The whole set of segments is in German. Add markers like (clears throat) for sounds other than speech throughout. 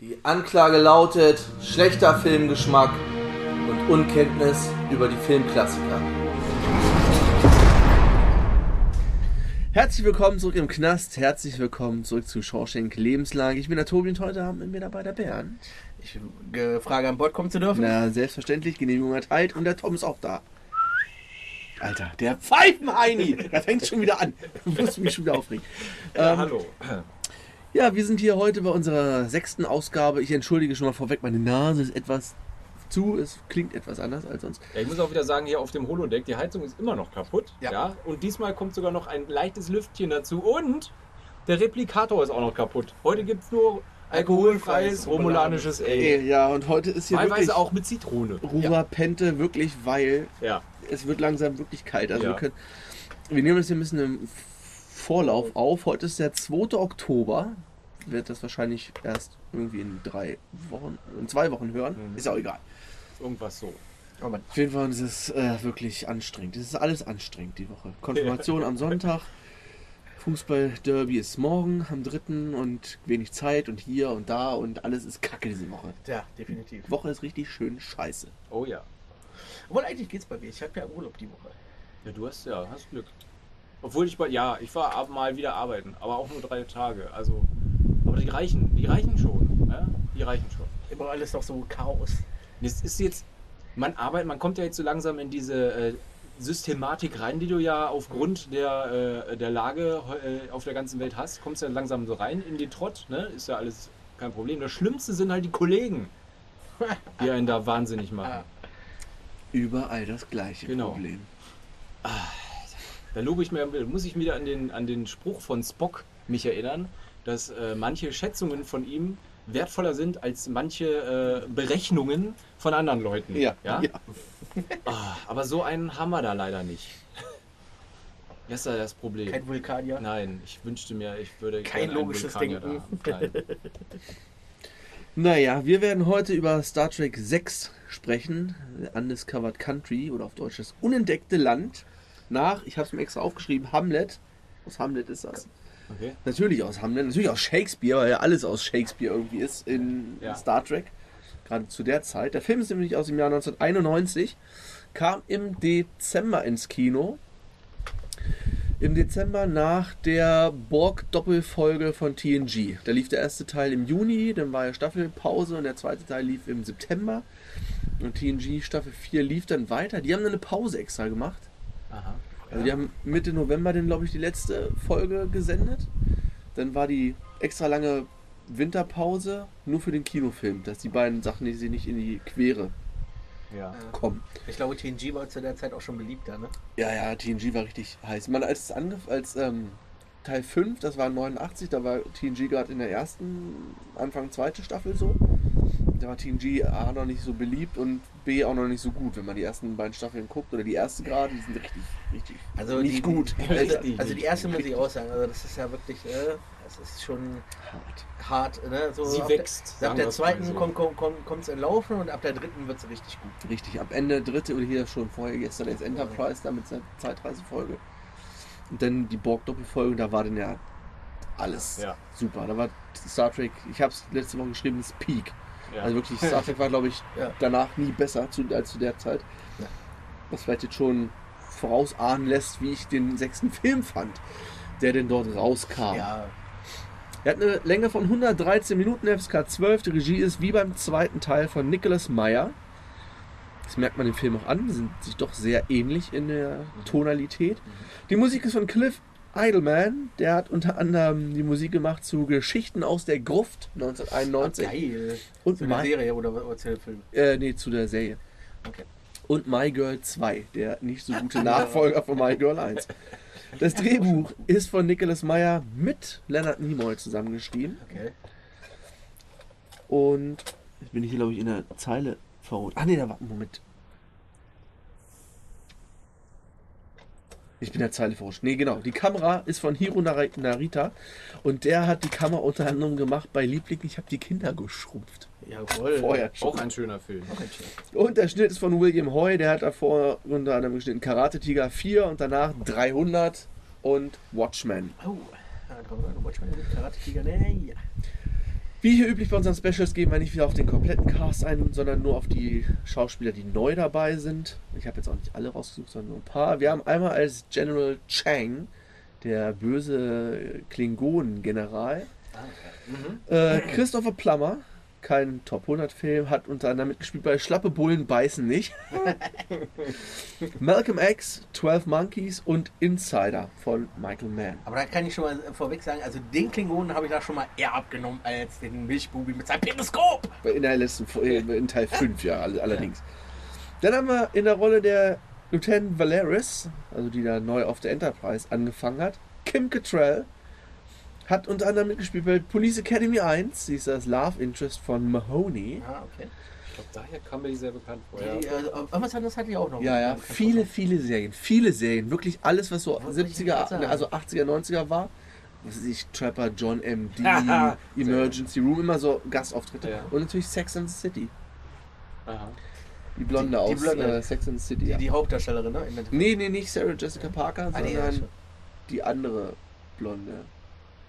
Die Anklage lautet schlechter Filmgeschmack und Unkenntnis über die Filmklassiker. Herzlich willkommen zurück im Knast, herzlich willkommen zurück zu Shawshank Lebenslage. Ich bin der Tobi und heute haben wir dabei der Bernd. Ich äh, frage an Bord kommen zu dürfen. Na, selbstverständlich, Genehmigung erteilt und der Tom ist auch da. Alter, der Pfeifenheini! (laughs) Da fängt schon wieder an. Du musst mich schon wieder aufregen. Ja, Ähm, hallo. Ja, wir sind hier heute bei unserer sechsten Ausgabe. Ich entschuldige schon mal vorweg, meine Nase ist etwas zu, es klingt etwas anders als sonst. Ja, ich muss auch wieder sagen, hier auf dem Holodeck, die Heizung ist immer noch kaputt. Ja. Ja. Und diesmal kommt sogar noch ein leichtes Lüftchen dazu. Und der Replikator ist auch noch kaputt. Heute gibt es nur alkoholfreies romulanisches Ale. Ja, und heute ist hier Teilweise wirklich auch mit Zitrone. Ruba Pente, wirklich, weil Ja. es wird langsam wirklich kalt. Also Ja. wir, können, wir nehmen das hier ein bisschen im Vorlauf auf. Heute ist der 2. Oktober. Wird das wahrscheinlich erst irgendwie in drei Wochen, in zwei Wochen hören. Mhm. Ist auch egal. Irgendwas so. Oh. Auf jeden Fall ist es äh, wirklich anstrengend. Es ist alles anstrengend die Woche. (laughs) Konfirmation am Sonntag. Fußball-Derby ist morgen am 3. und wenig Zeit und hier und da und alles ist kacke diese Woche. Ja, definitiv. Die Woche ist richtig schön scheiße. Oh ja. Obwohl, eigentlich geht's bei mir. Ich habe ja Urlaub die Woche. Ja, du hast ja, hast Glück. Obwohl ich bei, ja, ich war ab mal wieder arbeiten, aber auch nur drei Tage. Also, aber die reichen, die reichen schon. Ja? Die reichen schon. Immer alles noch so Chaos. Es ist jetzt, man arbeitet, man kommt ja jetzt so langsam in diese äh, Systematik rein, die du ja aufgrund der, äh, der Lage äh, auf der ganzen Welt hast. Kommst ja langsam so rein in den Trott, ne? Ist ja alles kein Problem. Das Schlimmste sind halt die Kollegen, die einen da wahnsinnig machen. (laughs) Überall das gleiche Genau. Problem. Da lobe ich mir, muss ich wieder an den, an den Spruch von Spock mich erinnern, dass äh, manche Schätzungen von ihm wertvoller sind als manche äh, Berechnungen von anderen Leuten. Ja, ja? ja. Ah, aber so einen haben wir da leider nicht. Das ist ja das Problem. Kein Vulkanier. Nein, ich wünschte mir, ich würde Kein logisches Vulkanier Denken. Naja, wir werden heute über Star Trek 6 sprechen. Undiscovered Country oder auf Deutsch das unentdeckte Land. Nach, ich habe es mir extra aufgeschrieben, Hamlet. Aus Hamlet ist das. Okay. Natürlich aus Hamlet, natürlich aus Shakespeare, weil ja alles aus Shakespeare irgendwie ist in Ja. Star Trek. Gerade zu der Zeit. Der Film ist nämlich aus dem Jahr 1991, kam im Dezember ins Kino. Im Dezember nach der Borg-Doppelfolge von TNG. Da lief der erste Teil im Juni, dann war ja Staffelpause und der zweite Teil lief im September. Und TNG Staffel 4 lief dann weiter. Die haben dann eine Pause extra gemacht. Aha. Also die haben Mitte November dann, glaube ich, die letzte Folge gesendet. Dann war die extra lange Winterpause nur für den Kinofilm, dass die beiden Sachen, die sie nicht in die Quere Ja. kommen. Ich glaube, TNG war zu der Zeit auch schon beliebter, ne? Ja, ja, TNG war richtig heiß. Man, als es angef als ähm, Teil 5, das war 89, da war TNG gerade in der ersten, Anfang zweite Staffel so. Da war TNG A noch nicht so beliebt und B auch noch nicht so gut, wenn man die ersten beiden Staffeln guckt. Oder die erste gerade, die sind richtig, richtig Also nicht die, gut. Also, also, die erste muss ich auch sagen. Also das ist ja wirklich, äh, das ist schon hart. hart. Ne? So Sie ab wächst, Der, ab der zweiten so. kommt es kommt, kommt's in Laufen und ab der dritten wird es richtig gut. Richtig, ab Ende dritte oder hier schon vorher gestern jetzt Enterprise da mit seiner Zeitreisefolge. Und dann die Borg-Doppelfolge, da war dann ja alles Ja. super. Da war Star Trek, ich habe es letzte Woche geschrieben, das Peak. Ja. Also wirklich, Star Trek war, glaube ich, Ja. danach nie besser zu, als zu der Zeit. Ja. Was vielleicht jetzt schon vorausahnen lässt, wie ich den sechsten (laughs) Film fand, der denn dort rauskam. Ja, Er hat eine Länge von 113 Minuten, FSK 12. Die Regie ist wie beim zweiten Teil von Nicholas Meyer. Das merkt man dem Film auch an. Sind sich doch sehr ähnlich in der Tonalität. Die Musik ist von Cliff Idleman. Der hat unter anderem die Musik gemacht zu Geschichten aus der Gruft 1991. geil. Und Zu der My, Serie oder, oder zu dem Film. äh, nee, zu der Serie. Okay. Und My Girl 2, der nicht so gute (laughs) Nachfolger von My Girl 1. Das (laughs) Drehbuch ist von Nicholas Meyer mit Leonard Nimoy zusammengeschrieben. Okay. Und jetzt bin ich hier, glaube ich, in der Zeile verruht. Ah, nee, da war. Moment. Ich bin in der Zeile verrutscht. Nee, genau. Die Kamera ist von Hiro Nari- Narita. Und der hat die Kamera unter anderem gemacht bei Liebling. Ich habe die Kinder geschrumpft. Jawohl. Vorher schon. Auch ein schöner Film. Auch ein Schirm. Und der Schnitt ist von William Hoy. Der hat davor unter anderem geschnitten Karate Tiger 4 und danach 300 und Watchmen. Oh, da kommt Watchmen mit Karate Tiger. Nee, ja. Wie hier üblich bei unseren Specials gehen wir nicht wieder auf den kompletten Cast ein, sondern nur auf die Schauspieler, die neu dabei sind. Ich habe jetzt auch nicht alle rausgesucht, sondern nur ein paar. Wir haben einmal als General Chang, der böse Klingonen-General. Ah, okay. Mhm. Äh, Christopher Plummer, kein Top 100 Film, hat unter anderem mitgespielt bei Schlappe Bullen beißen nicht. (laughs) Malcolm X, 12 Monkeys und Insider von Michael Mann. Aber da kann ich schon mal vorweg sagen, also den Klingonen habe ich da schon mal eher abgenommen als den Milchbubi mit seinem Periskop. In der letzten äh, in Teil (laughs) 5, ja, all- allerdings. Dann haben wir in der Rolle der Lieutenant Valeris, also die da neu auf der Enterprise angefangen hat, Kim Cattrall. Hat unter anderem mitgespielt bei Police Academy 1. Sie ist das Love Interest von Mahoney. Ah, okay. Ich glaube, daher kam mir die sehr bekannt vor. Ja. Die, äh, irgendwas anderes hatte ich auch noch. Ja, ja, viele, viele Serien. Viele Serien. Wirklich alles, was so ich 70er, gerade sagen. also 80er, 90er war. Was weiß ich, Trapper, John M.D.. (laughs) Emergency Room, immer so Gastauftritte. Ja. Und natürlich Sex and the City. Aha. Die Blonde Die- die aus Blonde. äh, Sex and the City. Die, ja. die Hauptdarstellerin, ne? Nee, nee, nicht Sarah Jessica Parker, Ah, die, sondern die andere Blonde.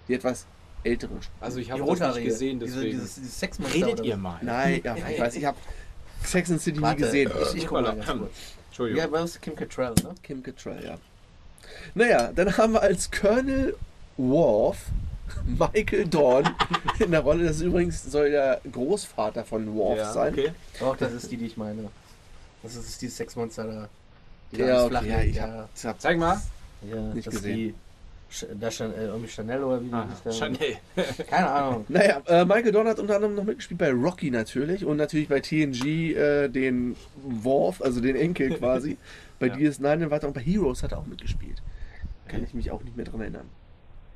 Die etwas ältere. Also ich die habe das nicht gesehen, Diese, deswegen. dieses, dieses Sexmonster. Redet ihr mal. Nein, ja, ich weiß, ich habe Sex and the City nie Warte, gesehen. Ich, ich guck mal ganz kurz. Entschuldigung. Ja, was Kim Cattrall, ne? Kim Cattrall, ja. Naja, dann haben wir als Colonel Worf (laughs) Michael Dorn in der Rolle. Das ist übrigens soll der Großvater von Worf ja, sein. okay. Doch, das ist die, die ich meine. Das ist dieses Sexmonster da. Die Ja, okay, ja, ja. hab, Zeig mal. Ja, Nicht das gesehen. Da Chanel, irgendwie Chanel oder wie Ah, da? Chanel. (laughs) Keine Ahnung. Naja, äh, Michael Dorn hat unter anderem noch mitgespielt bei Rocky natürlich und natürlich bei TNG äh, den Worf, also den Enkel (laughs) quasi. bei Ja. DS9 und weiter und bei Heroes hat er auch mitgespielt. Kann ich mich auch nicht mehr dran erinnern.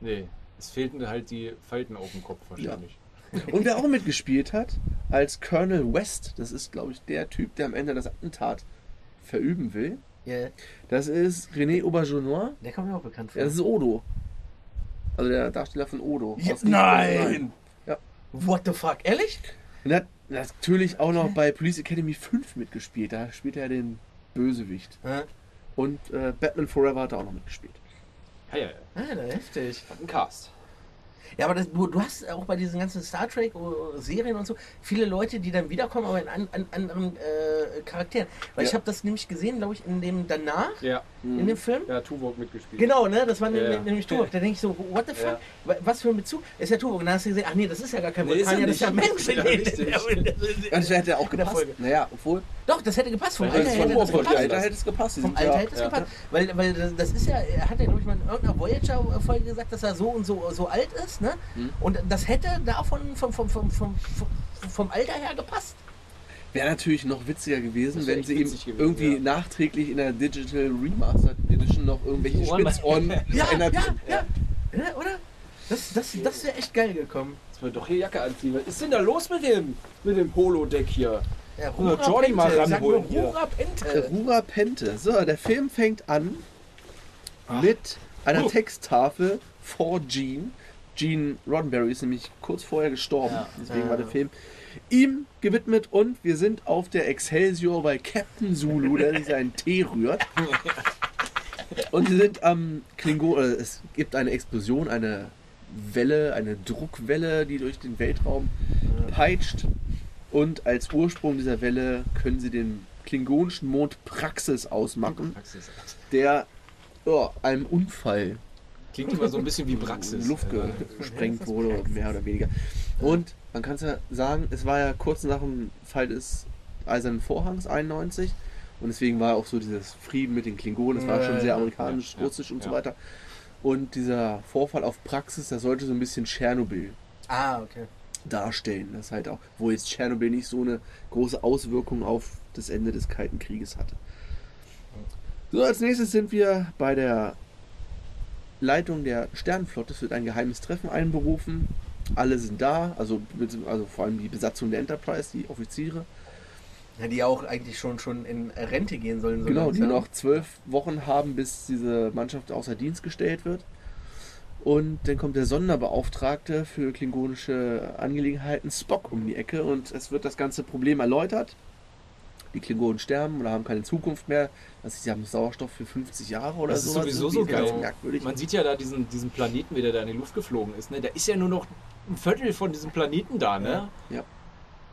Nee, es fehlten halt die Falten auf dem Kopf wahrscheinlich. (laughs) Und wer auch mitgespielt hat, als Colonel West, das ist glaube ich der Typ, der am Ende das Attentat verüben will, Ja, das ist René Aubergenois. der kommt mir auch bekannt vor. Ja, das ist Odo. Also der Darsteller von Odo. Ja, nein! Ja. What the fuck? Ehrlich? Und er hat natürlich auch noch bei Police Academy 5 mitgespielt. Da spielt er den Bösewicht. Hä? Und äh, Batman Forever hat er auch noch mitgespielt. Ja, ja, ja. Alter, heftig. Hat einen Cast. Ja, aber das, du, du hast auch bei diesen ganzen Star Trek-Serien und so viele Leute, die dann wiederkommen, aber in an, an, anderen äh, Charakteren. Weil Ja. ich habe das nämlich gesehen, glaube ich, in dem danach, Ja, in dem Film. ja, Tuvok mitgespielt. Genau, ne? Das war Ja, nämlich- Tuvok. Da denke ich so, what the fuck? Wa- Was für ein Bezug? Ist ja Tuvok. Und dann hast du gesehen, ach nee, das ist ja gar kein Nee, ist Vulkanier, er das ist ja ein Mensch. Ja, das hätte auch gepasst. Folge. Naja, obwohl. Doch, das hätte gepasst. Vom Alter hätte gepasst. Alter es gepasst. Vom Alter hätte es gepasst. Weil, weil das, ist ja, er hat ja, glaube ich, mal in irgendeiner Voyager-Folge gesagt, dass er so und so, so alt ist, ne? Hm. Und das hätte davon vom, vom, vom, vom, vom, vom Alter her gepasst. Wäre natürlich noch witziger gewesen, wenn sie ihm gewesen, irgendwie ja. nachträglich in der Digital Remastered Edition noch irgendwelche mal- Spitzohren (laughs) Ja, verändert ja, ja. ja oder? Das, das, das wäre echt geil gekommen. Jetzt mal doch hier Jacke anziehen. Was ist denn da los mit dem, mit dem Holodeck hier? Ja, Oder Jordi mal ranholen. Rura Pente. Rura Pente. So, der Film fängt an mit einer Oh. Texttafel vor Gene. Gene Roddenberry ist nämlich kurz vorher gestorben, Ja. deswegen Ja. war der Film ihm gewidmet und wir sind auf der Excelsior bei Captain Zulu, der sich seinen Tee rührt. (laughs) Und sie sind am Klingon, äh, es gibt eine Explosion, eine Welle, eine Druckwelle, die durch den Weltraum peitscht. Und als Ursprung dieser Welle können sie den klingonischen Mond Praxis ausmachen, Praxis. der ja, einem Unfall Klingt immer so ein bisschen wie in die Praxis. Luft gesprengt wurde, mehr oder weniger. Und man kann es ja sagen, es war ja kurz nach dem Fall des Eisernen Vorhangs 91 und deswegen war auch so dieses Frieden mit den Klingonen, das war Ja, schon ja, sehr ja. amerikanisch, Ja, ja, russisch und so ja. weiter. Und dieser Vorfall auf Praxis, das sollte so ein bisschen Tschernobyl Ah, okay. Darstellen. Das halt auch, wo jetzt Tschernobyl nicht so eine große Auswirkung auf das Ende des Kalten Krieges hatte. So, als nächstes sind wir bei der Leitung der Sternenflotte. Es wird ein geheimes Treffen einberufen. Alle sind da, also, also vor allem die Besatzung der Enterprise, die Offiziere. Ja, die auch eigentlich schon, schon in Rente gehen sollen. So Genau, die langsam. noch zwölf Wochen haben, bis diese Mannschaft außer Dienst gestellt wird. Und dann kommt der Sonderbeauftragte für klingonische Angelegenheiten, Spock, um die Ecke und es wird das ganze Problem erläutert. Die Klingonen sterben oder haben keine Zukunft mehr. Ist, sie haben Sauerstoff für 50 Jahre oder Das ist sowas. sowieso so ganz geil. merkwürdig. Man sieht ja da diesen, diesen Planeten, wie der da in die Luft geflogen ist. Ne? Der ist ja nur noch ein Viertel von diesem Planeten da, ne? Ja.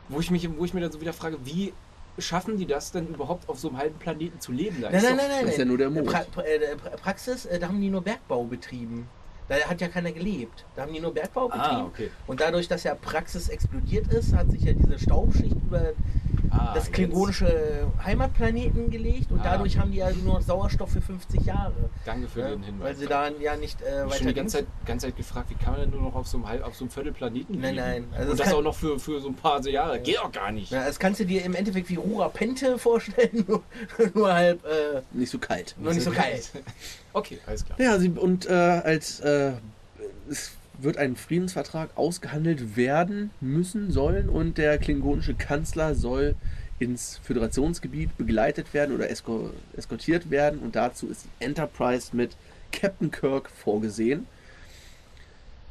Wo ich mich, wo ich mir dann so wieder frage, wie schaffen die das denn überhaupt auf so einem halben Planeten zu leben? Da Nein, nein, nein, nein. das ist ja nur der Mond. Pra pra äh, pra Praxis, äh, da haben die nur Bergbau betrieben. Da hat ja keiner gelebt. Da haben die nur Bergbau betrieben. Ah, okay. Und dadurch, dass ja Praxis explodiert ist, hat sich ja diese Staubschicht über Ah, das jetzt. klingonische Heimatplaneten gelegt und Ah, dadurch okay. haben die ja nur noch Sauerstoff für 50 Jahre. Danke für Ne? den Hinweis. Weil sie da ja nicht äh, Ich habe weiter schon die ganze Zeit, ganze Zeit gefragt, wie kann man denn nur noch auf so einem, halb, auf so einem Viertel Planeten Nein, nein. Also Und das das kann- auch noch für, für so ein paar Jahre. Geht doch gar nicht. Ja, das kannst du dir im Endeffekt wie Rura Pente (laughs) vorstellen, nur, nur halb, äh, Nicht so kalt. nur nicht so (laughs) kalt. Okay, alles klar. Ja, sie, und äh, als äh, es wird ein Friedensvertrag ausgehandelt werden müssen sollen und der klingonische Kanzler soll ins Föderationsgebiet begleitet werden oder esko eskortiert werden und dazu ist die Enterprise mit Captain Kirk vorgesehen,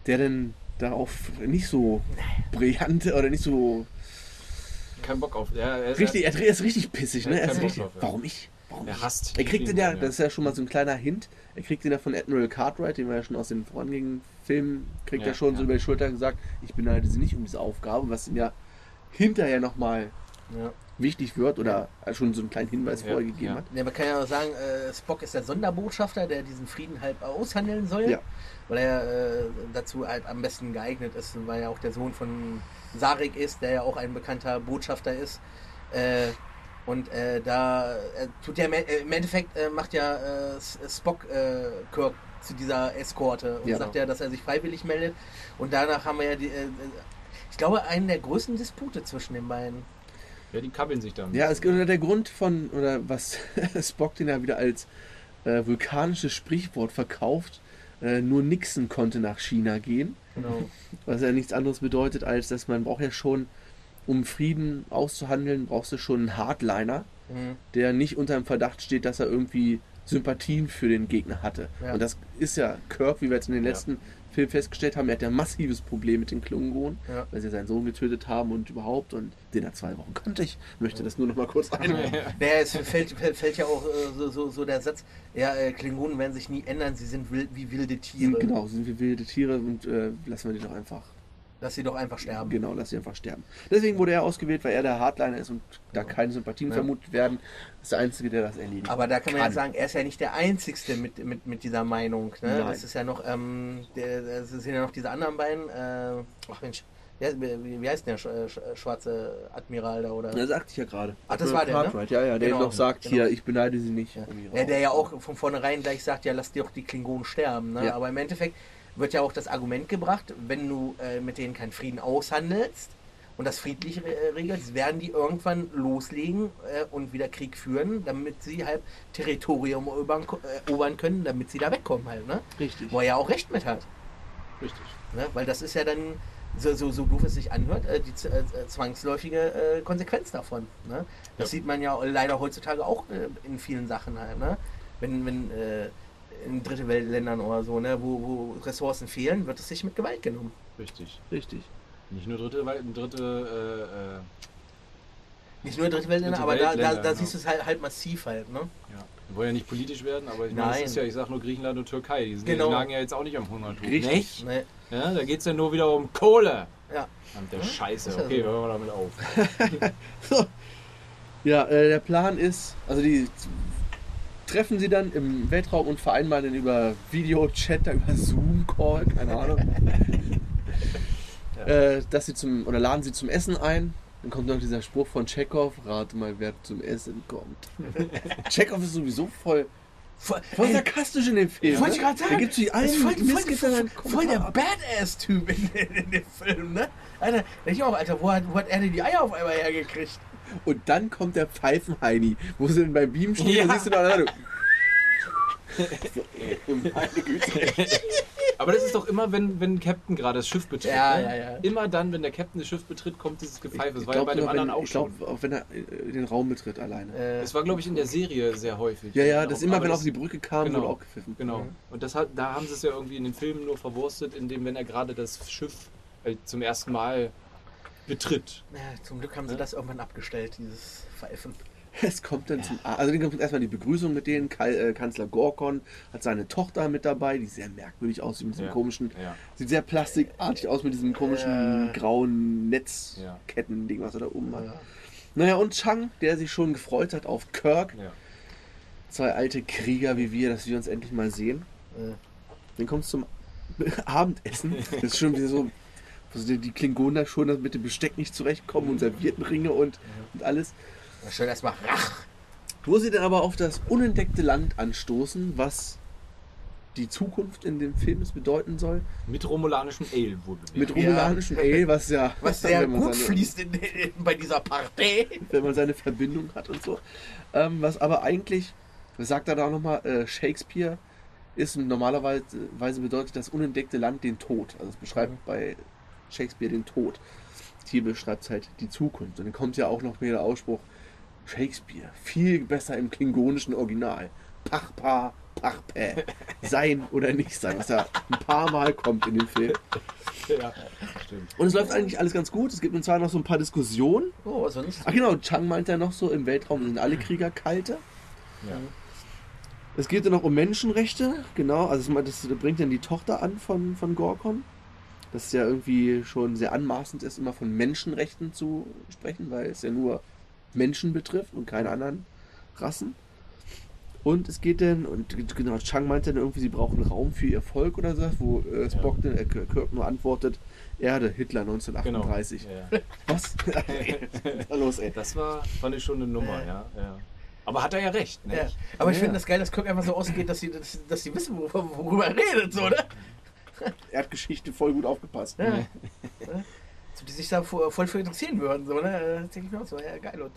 der denn darauf nicht so brillant oder nicht so Kein Bock auf. Ja, er ist richtig, er ist richtig pissig, ne? Er Er ist richtig, drauf, ja. warum ich? Warum Er ich? hasst Er die kriegt den ja, das ist ja schon mal so ein kleiner Hint, er kriegt den ja von Admiral Cartwright, den wir ja schon aus den vorangehenden Filmen, kriegt Ja, er schon so ja. über die Schulter gesagt, ich beneide sie nicht um diese Aufgabe, was ihm ja hinterher nochmal Ja. wichtig wird oder schon so einen kleinen Hinweis Ja, vorher gegeben ja. hat. Ja, man kann ja auch sagen, äh, Spock ist der Sonderbotschafter, der diesen Frieden halt aushandeln soll. Ja. Weil er äh, dazu halt am besten geeignet ist, weil er auch der Sohn von Sarek ist, der ja auch ein bekannter Botschafter ist. Äh, und äh, da äh, tut ja im E- im Endeffekt äh, macht ja äh, S- Spock äh, Kirk zu dieser Eskorte und Ja. sagt ja, dass er sich freiwillig meldet. Und danach haben wir ja die, äh, ich glaube, einen der größten Dispute zwischen den beiden. Ja, die kabbeln sich dann. Ja, es gibt der Grund von, oder was (laughs) Spock den ja wieder als äh, vulkanisches Sprichwort verkauft, äh, nur Nixon konnte nach China gehen. Genau. Was ja nichts anderes bedeutet, als dass man braucht ja schon, um Frieden auszuhandeln, brauchst du schon einen Hardliner, Mhm. der nicht unter dem Verdacht steht, dass er irgendwie Sympathien für den Gegner hatte. Ja. Und das ist ja Kirk, wie wir jetzt in den Ja. letzten Film festgestellt haben, er hat ja ein massives Problem mit den Klingonen, Ja. weil sie seinen Sohn getötet haben und überhaupt und den er zwei Wochen kannte ich. Möchte das nur noch mal kurz (laughs) einwerfen. Naja, es fällt, fällt, ja auch äh, so, so, so der Satz, ja, äh, Klingonen werden sich nie ändern, sie sind wild, wie wilde Tiere. Genau, sind wir wilde Tiere und äh, lassen wir die doch einfach, Dass sie doch einfach sterben. genau, lass sie einfach sterben. Deswegen wurde er ausgewählt, weil er der Hardliner ist und da keine Sympathien Ja. vermutet werden. Das ist der Einzige, der das erledigt. Aber da kann man ja Kann. sagen, er ist ja nicht der Einzige mit, mit, mit dieser Meinung. Ne? Nein. Das ist ja noch, ähm, der, das sind ja noch diese anderen beiden, äh, ach Mensch, wie, heißt- der sch, sch, schwarze Admiral da oder? Das sagte ich ja gerade. Ach, das war der, ne? Cartwright, Ja, ja, der Genau, noch sagt genau. hier, ich beneide sie nicht. Ja. Ja, der ja auch von vornherein gleich sagt, ja, lass dir doch die Klingonen sterben. Ne? Ja. Aber im Endeffekt wird ja auch das Argument gebracht, wenn du äh, mit denen keinen Frieden aushandelst und das friedlich äh, regelst, werden die irgendwann loslegen äh, und wieder Krieg führen, damit sie halt Territorium erobern, äh, erobern können, damit sie da wegkommen halt. Ne? Richtig. Wo er ja auch recht mit hat. Richtig. Ne? Weil das ist ja dann, so, so, so doof es sich anhört, äh, die zwangsläufige Konsequenz davon. Ne? Das Ja. sieht man ja leider heutzutage auch in vielen Sachen halt. Ne? Wenn, wenn äh, in dritte Weltländern oder so, ne, wo, wo Ressourcen fehlen, wird es sich mit Gewalt genommen. Richtig. Richtig. Nicht nur dritte, Welt- dritte äh, äh, Nicht nur dritte Weltländer, Dritte aber da, da, Weltländer, da genau. siehst du es halt, halt massiv halt. Ne? ja. Wir wollen ja nicht politisch werden, aber ich meine, ist ja, ich sag nur Griechenland und Türkei. Die, sind, Genau. die lagen ja jetzt auch nicht am Hungertuch. Richtig. Nicht? Ne? Ja, da geht es ja nur wieder um Kohle. Ja. Verdammte Ja, Scheiße. ist ja Okay, so. hören wir damit auf. (laughs) Ja, äh, der Plan ist, also die treffen sie dann im Weltraum und vereinbaren dann über Video-Chat, über Zoom-Call, keine Ahnung, äh, dass sie zum, oder laden sie zum Essen ein. Dann kommt noch dieser Spruch von Chekhov, rate mal, wer zum Essen kommt. (laughs) Chekhov ist sowieso voll, Voll, voll ey, sarkastisch in dem Film. wollte ich ne? gerade sagen. Da gibt es die ist voll, voll, voll, voll der. Badass-Typ in, in, in dem Film, ne? Alter, da denk ich auch, Alter, wo hat, wo hat er denn die Eier auf einmal hergekriegt? Und dann kommt der Pfeifenheini, wo sie dann beim Beam stehen Ja. und siehst du da so, meine Güte. Aber das ist doch immer, wenn, wenn ein Captain gerade das Schiff betritt. Ja, ne? ja, ja. Immer dann, wenn der Captain das Schiff betritt, kommt dieses Gepfeife. Das Ich war ja glaube, bei dem anderen wenn, auch ich schon. glaub, auch wenn er äh, den Raum betritt alleine. Äh, Das war, glaube ich, in der Serie sehr häufig. Ja, ja, das immer, Aber wenn er auf die Brücke kam, genau. wurde auch gepfiffen. Genau. Mhm. Und das hat, da haben sie es ja irgendwie in den Filmen nur verwurstet, indem, wenn er gerade das Schiff äh, zum ersten Mal betritt. ja, zum Glück haben sie Ja. das irgendwann abgestellt, dieses Pfeifen. (laughs) Es kommt dann zum. Also dann kommt erstmal die Begrüßung mit denen. Äh, Kanzler Gorkon hat seine Tochter mit dabei, die sehr merkwürdig aussieht mit diesem Ja. komischen. Ja. Sieht sehr plastikartig aus mit diesem komischen Ja. grauen Netzketten-Ding, was er da oben hat. Ja. Naja, und Chang, der sich schon gefreut hat auf Kirk. Ja. Zwei alte Krieger wie wir, dass wir uns endlich mal sehen. Ja. Dann kommt es zum (laughs) Abendessen. (laughs) Das ist schon wieder so. Also die, die Klingonen da schon mit dem Besteck nicht zurechtkommen und servierten Ringe und, und alles. Schön erstmal Rach. Wo sie dann aber auf das unentdeckte Land anstoßen, was die Zukunft in dem Film es bedeuten soll. Mit romulanischem Ale wohl Mit Ja. romulanischem Ale, was ja. Was (laughs) sehr gut seine, fließt in, in, bei dieser Partei. Wenn man seine Verbindung hat und so. Ähm, was aber eigentlich, sagt er da auch nochmal, äh, Shakespeare ist normalerweise Weise bedeutet das unentdeckte Land den Tod. Also es beschreibt Mhm. bei Shakespeare den Tod. Hier beschreibt es halt die Zukunft. Und dann kommt ja auch noch mehr der Ausspruch, Shakespeare, viel besser im klingonischen Original. Pachpa, Pachpä, (laughs) sein oder nicht sein, was ja ein paar Mal kommt in dem Film. Ja, stimmt. Und es läuft eigentlich alles ganz gut. Es gibt zwar noch so ein paar Diskussionen. Oh, was sonst? Ach genau, Chang meint ja noch so, im Weltraum sind alle Krieger kalte. Ja. Es geht dann noch um Menschenrechte, genau. Also das bringt dann die Tochter an von, von Gorkon. Das ja irgendwie schon sehr anmaßend ist, immer von Menschenrechten zu sprechen, weil es ja nur Menschen betrifft und keine anderen Rassen. Und es geht dann, und genau, Chang meint dann irgendwie, sie brauchen Raum für ihr Volk oder so, wo äh, Spock dann, äh, Kirk nur antwortet, Erde, Hitler Genau. 1938. Ja. (laughs) Was? (laughs) Da los, ey? Das war, fand ich schon eine Nummer, ja. ja. Aber hat er ja recht, ne? Ja. Aber ich Ja. finde das geil, dass Kirk einfach so ausgeht, dass sie, dass, dass sie wissen, wor- worüber er redet, so, ne? (laughs) Erdgeschichte voll gut aufgepasst. Ja. Ja. (laughs) So, die sich da vo- voll für interessieren würden, so, ne? Das denke ich mir auch so, ja, geil. Und,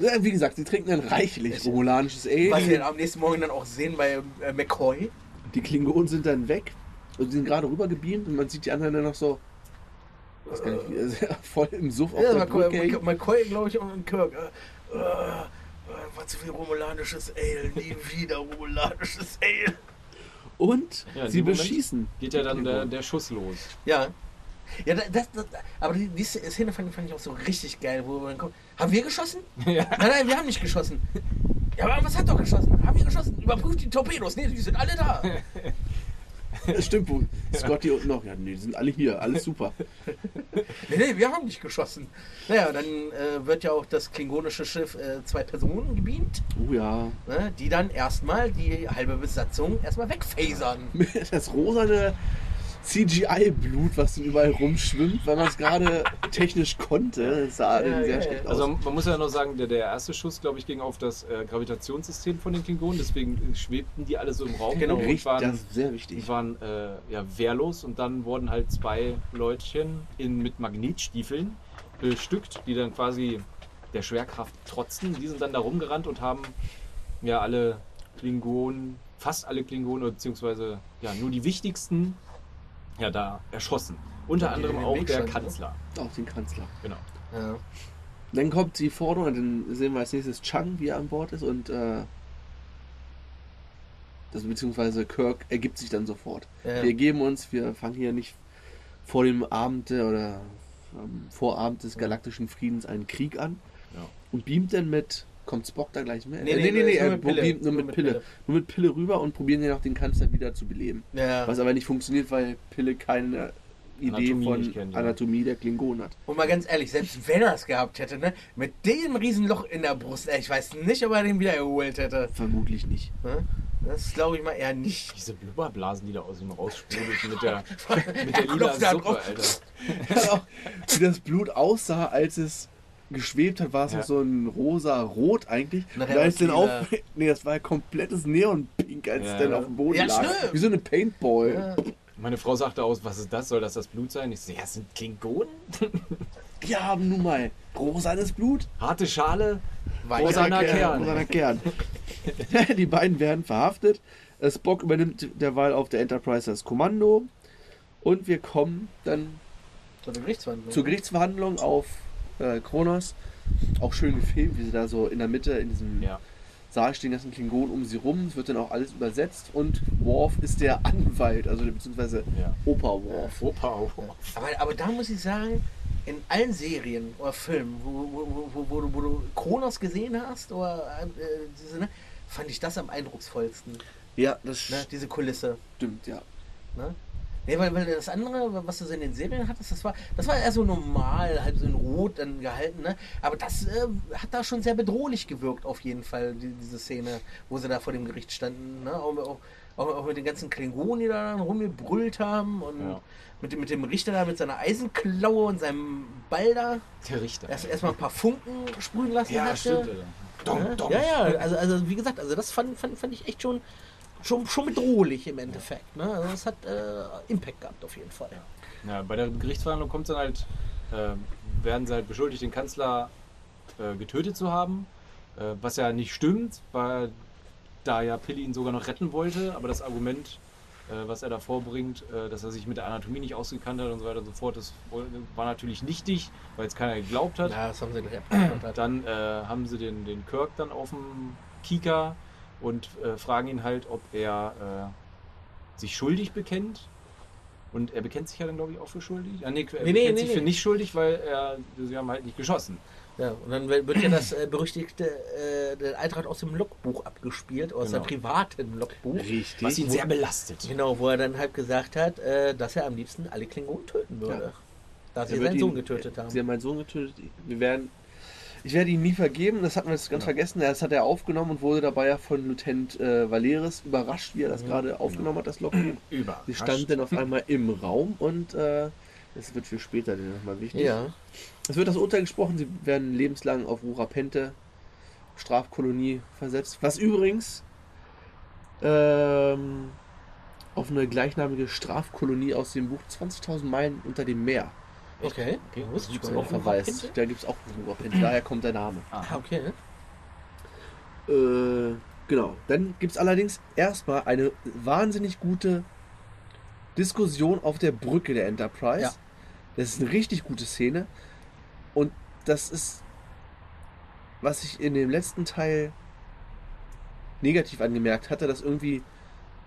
Ja, wie gesagt, sie trinken dann reichlich romulanisches Ale. was wir Die, dann am nächsten Morgen dann auch sehen bei äh, McCoy. die Klingonen sind dann weg und sind gerade rüber gebeamt und man sieht die anderen dann noch so gar nicht, wie, also, (laughs) voll im Suff auf Ja, der McCoy. McCoy glaube ich, und Kirk. Äh, äh, äh, war zu viel romulanisches Ale, nie wieder romulanisches Ale. Und Ja, sie beschießen. Geht ja dann der, der Schuss los. Ja. Ja, das, das, das, aber die, die Szene fand, fand ich auch so richtig geil, wo man kommt. Haben wir geschossen? (laughs) Ja. Nein, nein, wir haben nicht geschossen. Ja, aber was hat doch geschossen? Haben wir geschossen? Überprüft die Torpedos. Nee, die sind alle da. Das (laughs) stimmt wohl. Scotty und noch. Ja, nee, die sind alle hier. Alles super. (laughs) Nee, nee, wir haben nicht geschossen. Naja, dann äh, wird ja auch das klingonische Schiff äh, zwei Personen gebeamt, Oh ja. ne, die dann erstmal die halbe Besatzung erstmal wegphasern. (laughs) Das rosane CGI-Blut, was dann überall rumschwimmt, weil man es gerade technisch konnte. Das sah Ja, sehr ja, schlecht ja. aus. Also man muss ja noch sagen, der, der erste Schuss, glaube ich, ging auf das äh, Gravitationssystem von den Klingonen, deswegen äh, schwebten die alle so im Raum Genau, Richtig, und waren, das ist sehr wichtig. die waren äh, ja, wehrlos und dann wurden halt zwei Leutchen in, mit Magnetstiefeln bestückt, die dann quasi der Schwerkraft trotzten. Die sind dann da rumgerannt und haben ja alle Klingonen, fast alle Klingonen, beziehungsweise ja nur die wichtigsten, ja da erschossen. Unter Die anderem auch der ne? Kanzler. Auch den Kanzler. Genau. Ja. Dann kommt die Forderung, und dann sehen wir als nächstes Chang, wie er an Bord ist und äh, das beziehungsweise Kirk ergibt sich dann sofort. Ja. Wir ergeben uns, wir fangen hier nicht vor dem Abend der- oder am Vorabend des galaktischen Friedens einen Krieg an Ja. und beamt dann mit, kommt Spock da gleich mit? Nee, Äh, nee, nur er mit Pille. beamt nur, mit, Pille. Nur mit Pille rüber und probieren ja noch den Kanzler wieder zu beleben. Ja. Was aber nicht funktioniert, weil Pille keine Idee Anatomie von kennt, ja. Anatomie der Klingonen hat. Und mal ganz ehrlich, selbst wenn er es gehabt hätte, ne, mit dem Riesenloch in der Brust, ey, ich weiß nicht, ob er den wieder erholt hätte. Vermutlich nicht. Ne? Das glaube ich mal eher nicht. Diese Blubberblasen, die da aus ihm raussprudelten mit der, (laughs) mit der lila Suppe. Alter. (laughs) wie das Blut aussah, als es geschwebt hat, war es Ja. noch so ein rosa-rot eigentlich. Nachher es dann auf. (laughs) Nee, das war ja komplettes Neonpink, als Ja. es dann auf dem Boden Ja, lag. stimmt. Wie so eine Paintball. Ja. Meine Frau sagte aus, was ist das? Soll das das Blut sein? Ich so, ja, das sind Klingonen? (laughs) Wir haben nun mal rosanes Blut. Harte Schale? Rosaner Kern. Rosaner Kern. (laughs) Die beiden werden verhaftet. Äh, Spock übernimmt derweil auf der Enterprise das Kommando. Und wir kommen dann zur Gerichtsverhandlung auf äh, Kronos. Auch schön gefilmt, wie sie da so in der Mitte in diesem Ja. Saal stehen ganzen Klingonen um sie rum. Es wird dann auch alles übersetzt. Und Worf ist der Anwalt, also beziehungsweise Ja. Opa Worf. Opa, Opa. Aber, aber da muss ich sagen, in allen Serien oder Filmen, wo, wo, wo, wo, wo du Kronos gesehen hast, oder äh, diese, ne, fand ich das am eindrucksvollsten. Ja, das Ne? Diese Kulisse. stimmt, ja. Ne? Nee, weil, weil das andere, was du so in den Serien hattest, das war, das war eher so normal, halt so in Rot dann gehalten, ne? Aber das äh, hat da schon sehr bedrohlich gewirkt, auf jeden Fall, die, diese Szene, wo sie da vor dem Gericht standen, ne? Auch, auch, auch, auch mit den ganzen Klingonen, die da dann rumgebrüllt haben und Ja. mit, dem- mit dem Richter da mit seiner Eisenklaue und seinem Ball da Der Richter. erst erstmal ein paar Funken sprühen lassen ja, hatte. stimmt. Ja, Dong, dong. ja, ja, also, also wie gesagt, also das fand, fand, fand ich echt schon, schon, schon bedrohlich im Endeffekt. Ne? Also das hat äh, Impact gehabt auf jeden Fall. Ja, bei der Gerichtsverhandlung kommt dann halt, äh, werden sie halt beschuldigt, den Kanzler äh, getötet zu haben, äh, was ja nicht stimmt, weil da ja Pilli ihn sogar noch retten wollte, aber das Argument, äh, was er da vorbringt, äh, dass er sich mit der Anatomie nicht ausgekannt hat und so weiter und so fort, das war natürlich nichtig, weil es keiner geglaubt hat. Ja, das haben sie abgekontert. (clears throat) Dann haben sie den, den Kirk dann auf dem Kika und äh, fragen ihn halt, ob er äh, sich schuldig bekennt. Und er bekennt sich ja dann, glaube ich, auch für schuldig. Ah, nee, er Nee, bekennt nee, sich für nee. nicht schuldig, weil er, sie haben halt nicht geschossen. Ja, und dann wird ja das äh, berüchtigte äh, der Eintrag aus dem Logbuch abgespielt, aus Genau. seinem privaten Logbuch. Richtig. Was ihn sehr belastet. Genau, wo er dann halt gesagt hat, äh, dass er am liebsten alle Klingonen töten würde. Ja. Da sie Er seinen ihn- Sohn getötet haben. Sie haben meinen Sohn getötet. Wir werden. Ich werde ihn nie vergeben, das hatten wir jetzt ganz Genau. vergessen. Das hat er aufgenommen und wurde dabei ja von Lieutenant äh, Valeris überrascht, wie er das Mhm. gerade aufgenommen hat, das Logbuch. (clears throat) Über. Sie stand dann auf (laughs) einmal im Raum und äh, das wird für später nochmal wichtig. Ja. Es wird das Urteil gesprochen, sie werden lebenslang auf Rurapente, Strafkolonie versetzt. Was übrigens ähm, auf eine gleichnamige Strafkolonie aus dem Buch 20.000 Meilen unter dem Meer Okay. Okay. Wusste ich Gibt's gar auch nicht. verweist. Da gibt es auch Rurapente, daher kommt der Name. Ah, okay. Äh, genau. Dann gibt es allerdings erstmal eine wahnsinnig gute Diskussion auf der Brücke der Enterprise. Ja. Das ist eine richtig gute Szene. Und das ist, was ich in dem letzten Teil negativ angemerkt hatte, dass irgendwie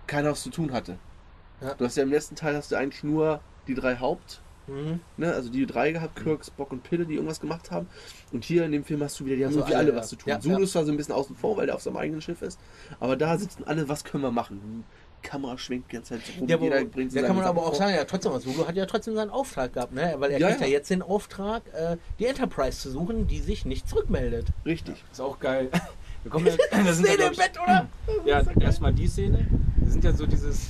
keiner was zu tun hatte. Ja. Du hast ja im letzten Teil hast du eigentlich nur die drei Haupt, Mhm. ne, also die drei gehabt, Kirk, Spock und Pille, die irgendwas gemacht haben. Und hier in dem Film hast du wieder, die haben Also irgendwie alle, alle, ja. was zu tun. Ja, Zulu ja. ist zwar so ein bisschen außen vor, weil der auf seinem eigenen Schiff ist, aber da sitzen alle, was können wir machen? Die Kamera schwenkt die ganze Zeit rum, Ja, wo, jeder bringt da kann man aber auch vor. sagen, ja, trotzdem, Zulu hat ja trotzdem seinen Auftrag gehabt, ne? weil er Ja, kriegt ja. ja. jetzt den Auftrag, äh, die Enterprise zu suchen, die sich nicht zurückmeldet. Richtig. Ist auch geil. Wir kommen (laughs) ja, das sind ja, Szene im Bett, oder? Ja, erstmal die Szene. Das sind ja so dieses,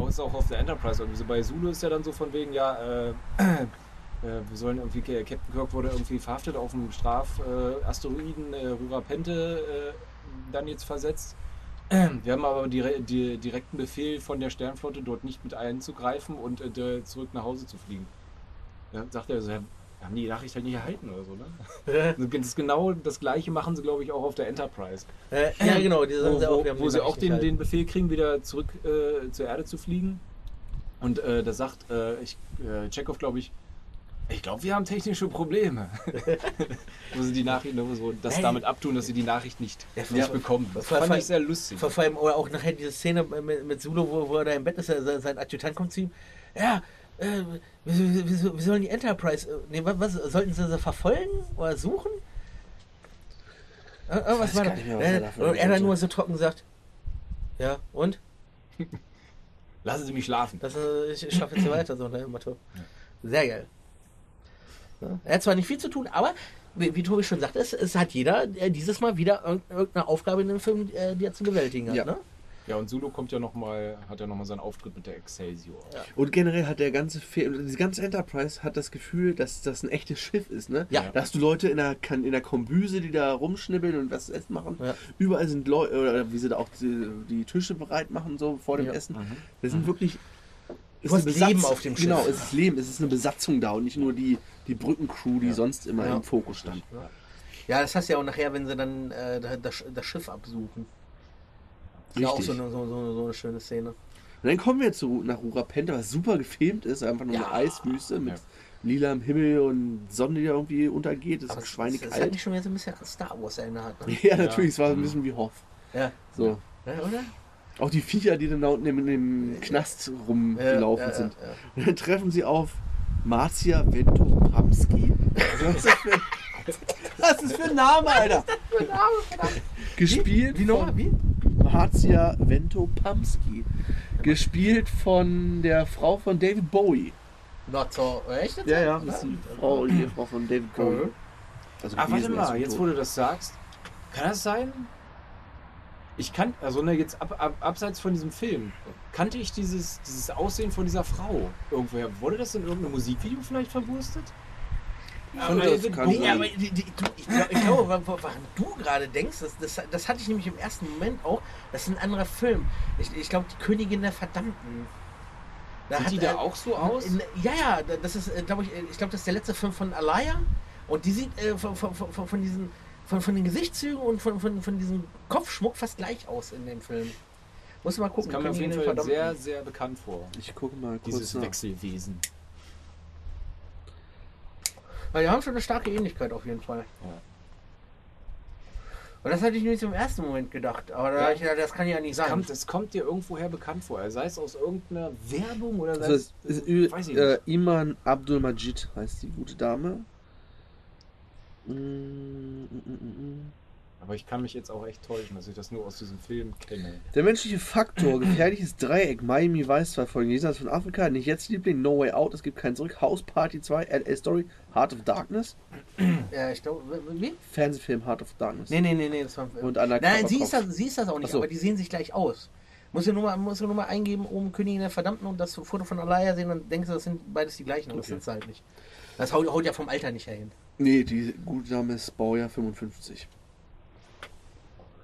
auch ist auch auf der Enterprise, irgendwie so bei Zulu ist ja dann so von wegen, ja, äh, äh, wir sollen irgendwie, Captain Kirk wurde irgendwie verhaftet auf dem Strafasteroiden äh, äh, Rurapente äh, dann jetzt versetzt. (clears throat) Wir haben aber dire die, direkten Befehl von der Sternflotte, dort nicht mit einzugreifen und äh, zurück nach Hause zu fliegen. Ja, sagt er so, wir haben die Nachricht halt nicht erhalten oder so, ne? (laughs) Das ist genau das gleiche machen sie, glaube ich, auch auf der Enterprise. Äh, ja, genau, die sagen Wo, sie auch, wo sie auch den, den Befehl kriegen, wieder zurück äh, zur Erde zu fliegen. Und äh, da sagt äh, ich, äh, Chekhov, glaube ich, ich glaube, wir haben technische Probleme. (laughs) (laughs) wo sie die Nachricht, wo sie das Hey. damit abtun, dass sie die Nachricht nicht, Ja, nicht vor- bekommen. Das fand ich sehr lustig. Vor, allem auch nachher diese Szene mit, mit Zulu, wo, wo er da im Bett ist, sein, sein Adjutant kommt zu ihm. Ja, äh, wir, wir, wir sollen die Enterprise. Äh, nee, was, was sollten sie sie verfolgen oder suchen? Äh, äh, was war das? mehr, er Äh, und er dann nur so trocken sagt: Ja, und? (laughs) Lassen Sie mich schlafen. Das, ich schlafe jetzt hier weiter, so dem Motto. Sehr geil. Er hat zwar nicht viel zu tun, aber wie, wie Tobi schon sagte, es, es hat jeder dieses Mal wieder irg- irgendeine Aufgabe in dem Film, die er zu bewältigen hat. Ja. Ne? Ja, und Zulu kommt ja noch mal, hat ja nochmal seinen Auftritt mit der Excelsior. Ja. Und generell hat der ganze Film, die ganze Enterprise hat das Gefühl, dass das ein echtes Schiff ist, ne? Ja. Da hast du Leute in der, in der Kombüse, die da rumschnibbeln und was essen machen. Ja. Überall sind Leute, oder wie sie da auch die, die Tische bereit machen, so vor dem Ja. Essen. Mhm. Das sind wirklich. Du hast Leben auf dem Schiff. Genau, es ist Leben, es ist eine Besatzung da und nicht nur die, die Brückencrew, die Ja. sonst immer Ja. im Fokus stand. Ja, das hast du ja auch nachher, wenn sie dann äh, das- das Schiff absuchen. Ja, auch so Richtig. eine, so, so, so eine schöne Szene. Und dann kommen wir zu nach Rurapente, was super gefilmt ist, einfach nur Ja. eine Eiswüste mit Ja. lilem Himmel und Sonne, die da irgendwie untergeht. Das Aber ist es- es ist halt schweinekalt. nicht schon wieder so ein bisschen an Star Wars erinnert. Ne? Ja, natürlich, es war ein bisschen wie Hoff. Ja. So. ja, oder? Auch die Viecher, die dann da unten in dem Knast rumgelaufen ja, ja, sind. ja. Und dann treffen sie auf Marcia Ventopamski. (laughs) Was ist das für, was ist das für ein Name, Alter? Gespielt Wie nochmal? von Wie? Marcia Ventopamski. Gespielt von der Frau von David Bowie. Not so. Echt? jetzt? Ja, ja, das ist die Frau, die Frau von David Bowie. Also Ah, warte mal, jetzt wo du das sagst, kann das sein? Ich kann, also ne, jetzt ab, ab, abseits von diesem Film, kannte ich dieses, dieses Aussehen von dieser Frau irgendwoher? Wurde das in irgendeinem Musikvideo vielleicht verwurstet? Von das David kann Bowie? Nee, sein. aber die, die, du, ich, glaub, ich glaube, woran du gerade denkst, das, das, das hatte ich nämlich im ersten Moment auch. Das ist ein anderer Film. Ich, ich glaube, die Königin der Verdammten. Da Sieht hat die da auch so aus? In, ja, ja, das ist, glaube ich, äh, ich glaube, das ist der letzte Film von Alaya. Und die sieht äh, von, von, von, von diesen, von, von den Gesichtszügen und von, von, von diesem Kopfschmuck fast gleich aus in dem Film. Muss mal Das gucken. kam mir auf jeden Fall sehr, sehr bekannt vor. Ich gucke mal kurz Dieses nach. Wechselwesen. Weil die haben schon eine starke Ähnlichkeit auf jeden Fall. Ja. Und das hatte ich nicht im ersten Moment gedacht. Aber da Ja. ich gedacht, das kann ja nicht Es sein. kommt, es kommt dir irgendwoher bekannt vor. Sei es aus irgendeiner Werbung oder sei Also es. es ist Ü- weiß ich äh, nicht. Iman Abdul Majid heißt die gute Dame. Mm, mm, mm, mm. Aber ich kann mich jetzt auch echt täuschen, dass ich das nur aus diesem Film kenne. Der menschliche Faktor, gefährliches Dreieck, Miami Vice, zwei Folgen, jenseits von Afrika, nicht jetzt Liebling, No Way Out, es gibt kein Zurück, House Party 2, LA Story, Heart of Darkness, (clears throat) Ja, ich glaube, wie? Fernsehfilm Heart of Darkness. Nee, nee, nee, nee, das war Und Undercover Nein, sie ist, das, sie ist das auch nicht, so. aber die sehen sich gleich aus. Muss ja nur mal, muss ja nur mal eingeben, oben Königin der Verdammten und das Foto von Alaya sehen, dann denkst du, das sind beides die gleichen, aber das Okay. sind sie halt nicht. Das haut, haut ja vom Alter nicht her hin. Nee, die gute Dame ist Baujahr 55.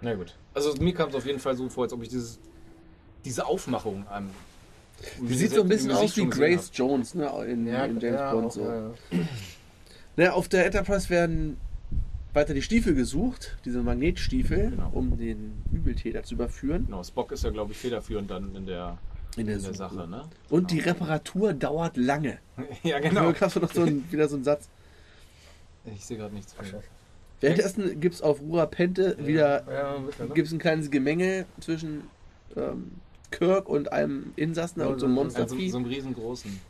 Na gut. Also mir kam es auf jeden Fall so vor, als ob ich dieses, diese Aufmachung am. Die sieht so ein bisschen aus wie Grace Jones, ne, in, in James Bond. auch, So. ja, ja. Naja, auf der Enterprise werden weiter die Stiefel gesucht, diese Magnetstiefel, Genau. um den Übeltäter zu überführen. Genau, Spock ist ja, glaube ich, federführend dann in der, In der, in der. Sache, ne? Und die Reparatur dauert lange. (laughs) ja, Genau. genau. Da hast du noch so ein, wieder so einen Satz. Ich sehe gerade nichts von. Währenddessen gibt es auf Rura Pente wieder Ja, ein bisschen, ne? gibt's ein kleines Gemenge zwischen ähm, Kirk und einem Insassen Ja, und so einem Also Monstervieh. so einen riesengroßen.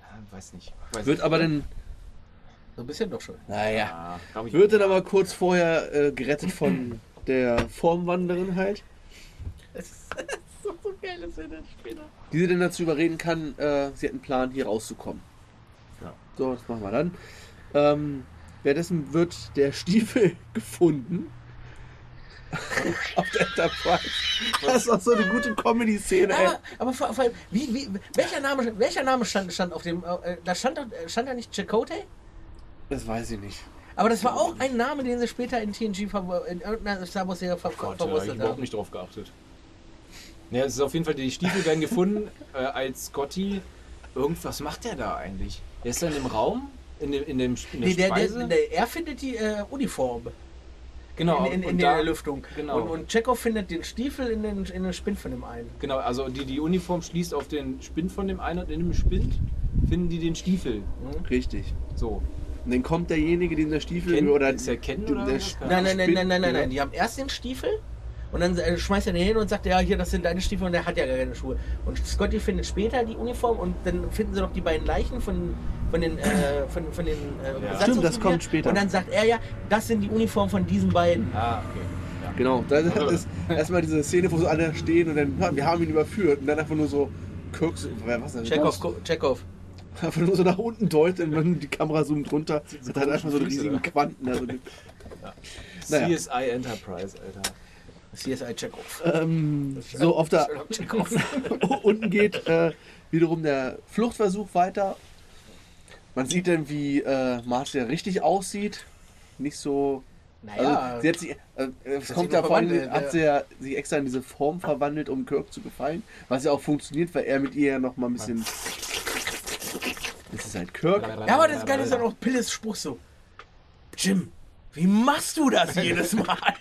Ja, weiß nicht. Weiß Wird nicht. aber dann, So ein bisschen doch schon. naja, Ja, ich wird dann aber kurz vorher äh, gerettet von der Formwanderin halt, Das ist, (laughs) das ist so, so geil, das wird dann später. die sie dann dazu überreden kann, äh, sie hat einen Plan, hier rauszukommen. Ja. So, das machen wir dann. Ähm, währenddessen wird der Stiefel (laughs) gefunden. Auf der Enterprise. Das ist auch so eine gute Comedy-Szene, ey. Aber, aber vor, vor allem, wie, wie, welcher Name, welcher Name stand, stand auf dem, äh, da stand, doch- stand da nicht Chakotay? Das weiß ich nicht. Aber das war auch ein Name, den sie später in TNG, in irgendeiner Star Wars Serie ver Gott, da habe ich verwurstet überhaupt haben. nicht drauf geachtet. Ja, es ist auf jeden Fall, die Stiefel werden gefunden, (laughs) äh, als Scotty. Irgendwas macht der da eigentlich? Der ist dann im Raum? In, dem, in, dem, in der Nee, der, Speise? der, der, er findet die äh, Uniform genau, in, in, in der da, Lüftung. genau. Und, und Chekhov findet den Stiefel in den, in den Spind von dem einen. Genau, also die, die Uniform schließt auf den Spind von dem einen und in dem Spind finden die den Stiefel. Richtig. So. Und dann kommt derjenige, den der Stiefel Ken- oder ist er Ken der, oder der? Nein, nein, nein, nein, nein, nein, nein. Die haben erst den Stiefel und dann äh, schmeißt er den hin und sagt, ja, hier, das sind deine Stiefel und der hat ja gar keine Schuhe. Und Scotty findet später die Uniform und dann finden sie noch die beiden Leichen von, von den, äh, von, von den äh. Stimmt, das kommt später. Und dann sagt er ja, das sind die Uniformen von diesen beiden. Ah, okay. Ja. Genau, da ist erstmal diese Szene, wo so alle stehen und dann, "Ja, wir haben ihn überführt und dann einfach nur so, Kirk, so- was ist das? Chekhov, Chekhov. Einfach nur so nach unten deutet und die Kamera zoomt runter. so Hat halt einfach so einen riesigen? Quanten. Also, Naja. CSI Enterprise, Alter. CSI Chekhov. ähm, so auf der (laughs) unten geht äh, wiederum der Fluchtversuch weiter. Man sieht dann, wie äh, Marcia richtig aussieht. Nicht so. Naja, Also, sie hat sich, äh, es kommt nur ja hat sie ja sich extra in diese Form verwandelt, um Kirk zu gefallen. Was ja auch funktioniert, weil er mit ihr ja noch mal ein bisschen. Das ist halt Kirk. ja, aber das Geile ist dann auch Pilles Spruch so. Jim, wie machst du das jedes Mal?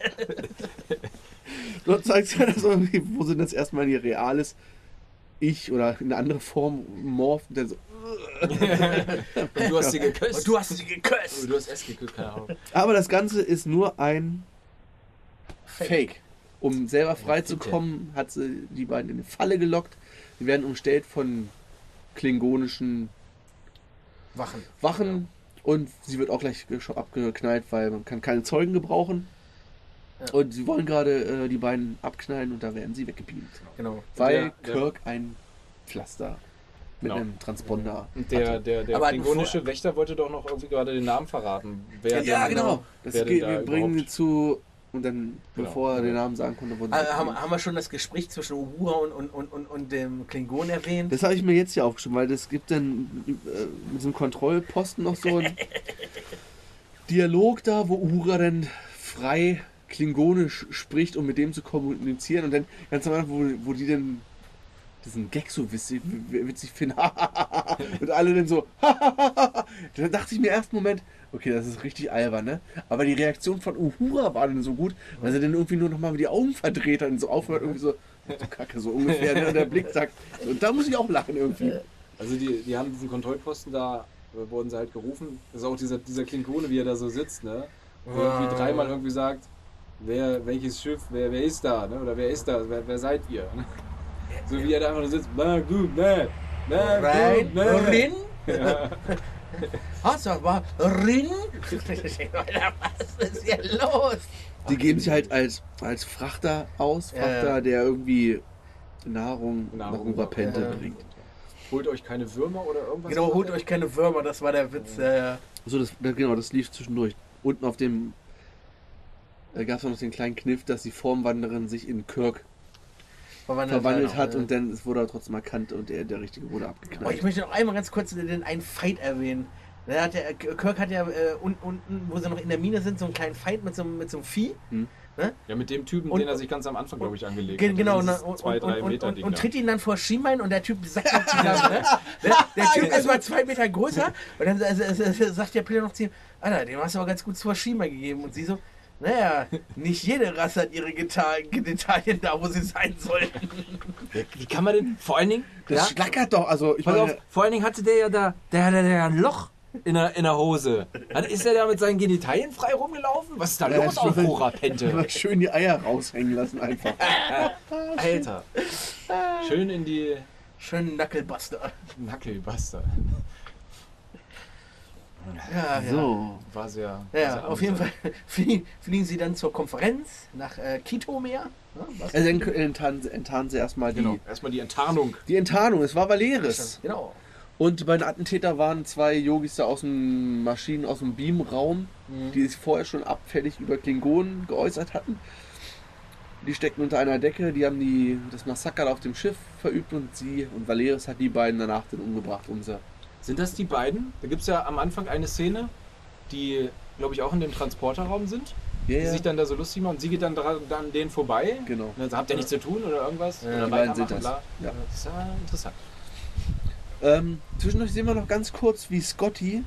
(laughs) Dort zeigt sich ja das irgendwie, wo sie das erstmal in ihr reales Ich oder in eine andere Form dann so, (laughs) Und du hast sie geküsst. Und du hast sie geküsst. Oh, du hast es geküsst, keine Ahnung. Aber das Ganze ist nur ein Fake. Fake. Um selber freizukommen, hat sie die beiden in eine Falle gelockt. Sie werden umstellt von klingonischen Wachen. Wachen und sie wird auch gleich schon abgeknallt, weil man kann keine Zeugen gebrauchen. Ja. Und sie wollen gerade äh, die beiden abknallen und da werden sie weggebeamt. Genau. Weil Der- der- Kirk ein Pflaster mit Genau. einem Transponder Und der, der, der Aber klingonische Wächter wollte doch noch irgendwie gerade den Namen verraten. Wer Ja, genau. Das wer denn geht, da wir bringen überhaupt- zu und dann, Genau. bevor er den Namen sagen konnte, wurden Äh, haben, haben wir schon das Gespräch zwischen Uhura und, und, und, und, und dem Klingon erwähnt? Das habe ich mir jetzt hier aufgeschrieben, weil es gibt dann äh, mit diesem Kontrollposten noch so einen (laughs) Dialog da, wo Uhura dann frei klingonisch spricht, um mit dem zu kommunizieren und dann ganz am Anfang, wo, wo die dann diesen Gag so witzig, witzig finden (laughs) und alle dann so (laughs) da dachte ich mir erst einen Moment, okay, das ist richtig albern, ne? Aber die Reaktion von Uhura war dann so gut, weil sie dann irgendwie nur noch mal die Augen verdreht hat und so aufhört, irgendwie so, so kacke, so ungefähr, ne? Und der Blick sagt, und da muss ich auch lachen irgendwie. Also die, die haben diesen Kontrollposten da, äh, wurden sie halt gerufen. Das ist auch dieser, dieser Klingone, wie er da so sitzt, ne? Wo er irgendwie dreimal irgendwie sagt, wer, welches Schiff, wer, wer ist da, ne? Oder wer ist da, wer, wer seid ihr? (laughs) So wie er da einfach nur sitzt, na gut, ne, na Rein, gut, ne. Rin? Ja. (laughs) Hast du aber Rin? Alter, was ist hier los? Die geben sich halt als, als Frachter aus, Frachter, ja. der irgendwie Nahrung, Nahrung, nach Oberpente ja. bringt. Holt euch keine Würmer oder irgendwas. Genau, holt euch keine Würmer, das war der Witz. Äh, So, das, das- genau, das lief zwischendurch. Unten auf dem da gab es noch den kleinen Kniff, dass die Formwanderin sich in Kirk verwandelt, verwandelt hat ja. und dann es wurde er trotzdem erkannt und der, der Richtige wurde Oh, abgeknallt. ich möchte noch einmal ganz kurz den einen Fight erwähnen. Da hat der, Kirk hat ja äh, un- unten, wo sie noch in der Mine sind, so einen kleinen Fight mit so, einem- mit so einem Vieh. Ja, mit dem Typen, Und- den er sich ganz am Anfang, glaube ich, angelegt Ge- hat. Genau, und, und, zwei, drei und, Meter und, Ding und tritt ihn dann vor Schienbein und der Typ sackt noch zusammen. (laughs) Ne? Der, der Typ ist mal zwei Meter größer und dann äh, äh, äh, sagt der Pilot noch zu ihm, Alter, dem hast du aber ganz gut vor Schienbein gegeben. Und sie so, naja, nicht jede Rasse hat ihre Genitalien da, wo sie sein sollten. Wie kann man denn, vor allen Dingen, das ja, schlackert doch, also ich pass meine, auf, vor allen Dingen hatte der ja da, der hatte ja ein Loch in der, in der Hose. Dann ist er da mit seinen Genitalien frei rumgelaufen? Was ist da Ja, los auf. Horapente? schön die Eier raushängen lassen einfach. (laughs) Alter. Schön in die Schön Knucklebuster. Nackelbuster. Ja, ja. So. War sehr. war Ja, sehr auf jeden Fall (laughs) fliegen, fliegen sie dann zur Konferenz nach äh, Quito-Meer. Ja? Also dann enttarnen, enttarnen sie erstmal die, Genau, erstmal die Enttarnung. die Enttarnung. Es war Valeris. Genau. Und bei den Attentäter waren zwei Yogis da aus dem Maschinen, aus dem Beamraum, Mhm. die sich vorher schon abfällig über Klingonen geäußert hatten. Die steckten unter einer Decke, die haben die, das Massaker auf dem Schiff verübt und sie und Valeris hat die beiden danach dann umgebracht, um sie. Sind das die beiden? Da gibt es ja am Anfang eine Szene, die, glaube ich, auch in dem Transporterraum sind, Ja, die sich dann da so lustig machen und sie geht dann dran, dann denen vorbei. Genau. Und dann sagt, habt ihr nichts zu tun oder irgendwas? Ja, oder die beiden sind das. bla. Ja. Das ist ja interessant. Ähm, zwischendurch sehen wir noch ganz kurz, wie Scotty,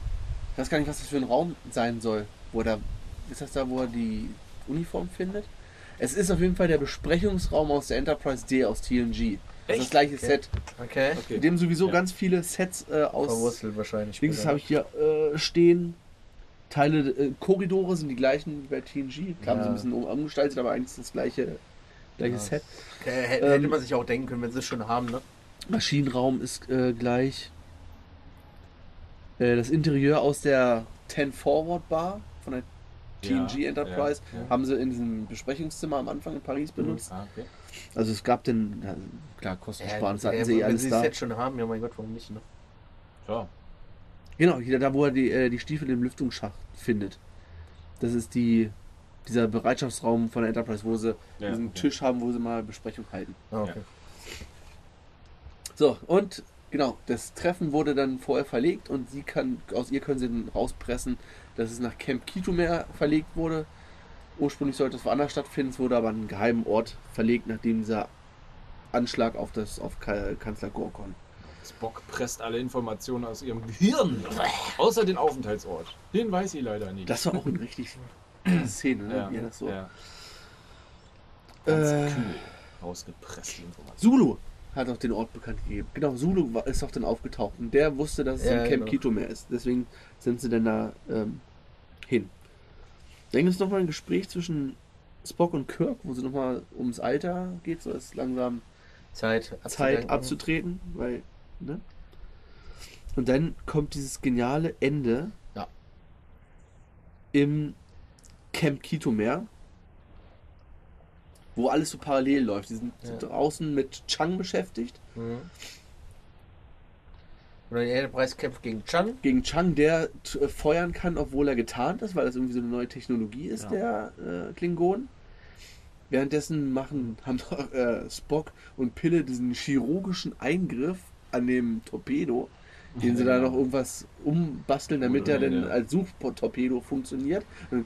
ich weiß gar nicht, was das für ein Raum sein soll, wo er, ist das da, wo er die Uniform findet? Es ist auf jeden Fall der Besprechungsraum aus der Enterprise D aus TNG. Das ist das Echt? gleiche Okay. Set, Okay. Okay. in dem sowieso Ja. ganz viele Sets äh, aus. Verwurzelt wahrscheinlich. Links habe ich hier äh, stehen. Teile, äh, Korridore sind die gleichen wie bei TNG. Klar, haben sie Ja. ein bisschen um- umgestaltet, aber eigentlich ist das gleiche, gleiche Ja. Set. Okay, hä- Ähm, hätte man sich auch denken können, wenn sie es schon haben, ne? Maschinenraum ist äh, gleich. Äh, das Interieur aus der 10 Forward Bar von der TNG Ja, Enterprise ja, ja. haben sie in diesem Besprechungszimmer am Anfang in Paris benutzt. Ah, okay. Also es gab den, ja, klar, Kostensparen, das hatten ja, sie eh wenn alles sie da. es jetzt schon haben, ja mein Gott, warum nicht, ne? Klar. Genau, hier da, wo er die, äh, die Stiefel im Lüftungsschacht findet. Das ist die, dieser Bereitschaftsraum von der Enterprise, wo sie Ja, diesen okay. Tisch haben, wo sie mal Besprechung halten. Ah, okay. So, und genau, das Treffen wurde dann vorher verlegt und sie kann, aus ihr können sie dann rauspressen, dass es nach Camp Kitumer verlegt wurde. Ursprünglich sollte es woanders stattfinden, es wurde aber an einen geheimen Ort verlegt, nachdem dieser Anschlag auf das auf Ka- Kanzler Gorkon. Spock presst alle Informationen aus ihrem Gehirn. Außer den Aufenthaltsort. Den weiß sie leider nicht. Das war auch eine (clears throat) richtig Szene, ne? ja, er das so. ja. Ganz Äh. kühl rausgepresst, die Informationen. Zulu hat auch den Ort bekannt gegeben. Genau, Zulu war, ist auch dann aufgetaucht und der wusste, dass es Ja, ein Camp genau. Kitumer ist. Deswegen sind sie dann da ähm, hin. Dann gibt es nochmal ein Gespräch zwischen Spock und Kirk, wo sie nochmal ums Alter geht. So ist langsam Zeit Zeit abzudanken. abzutreten, weil, ne? Und dann kommt dieses geniale Ende Ja. im Camp Kitomer, wo alles so parallel läuft. Die sind Ja. draußen mit Chang beschäftigt. Mhm. Oder die Enterprise kämpft gegen Chan. Gegen Chang, der äh, feuern kann, obwohl er getarnt ist, weil das irgendwie so eine neue Technologie ist, Ja. der äh, Klingonen. Währenddessen machen, haben doch, äh, Spock und Pille diesen chirurgischen Eingriff an dem Torpedo, den sie da noch irgendwas umbasteln, damit er dann Ja. als Suchtorpedo funktioniert. Und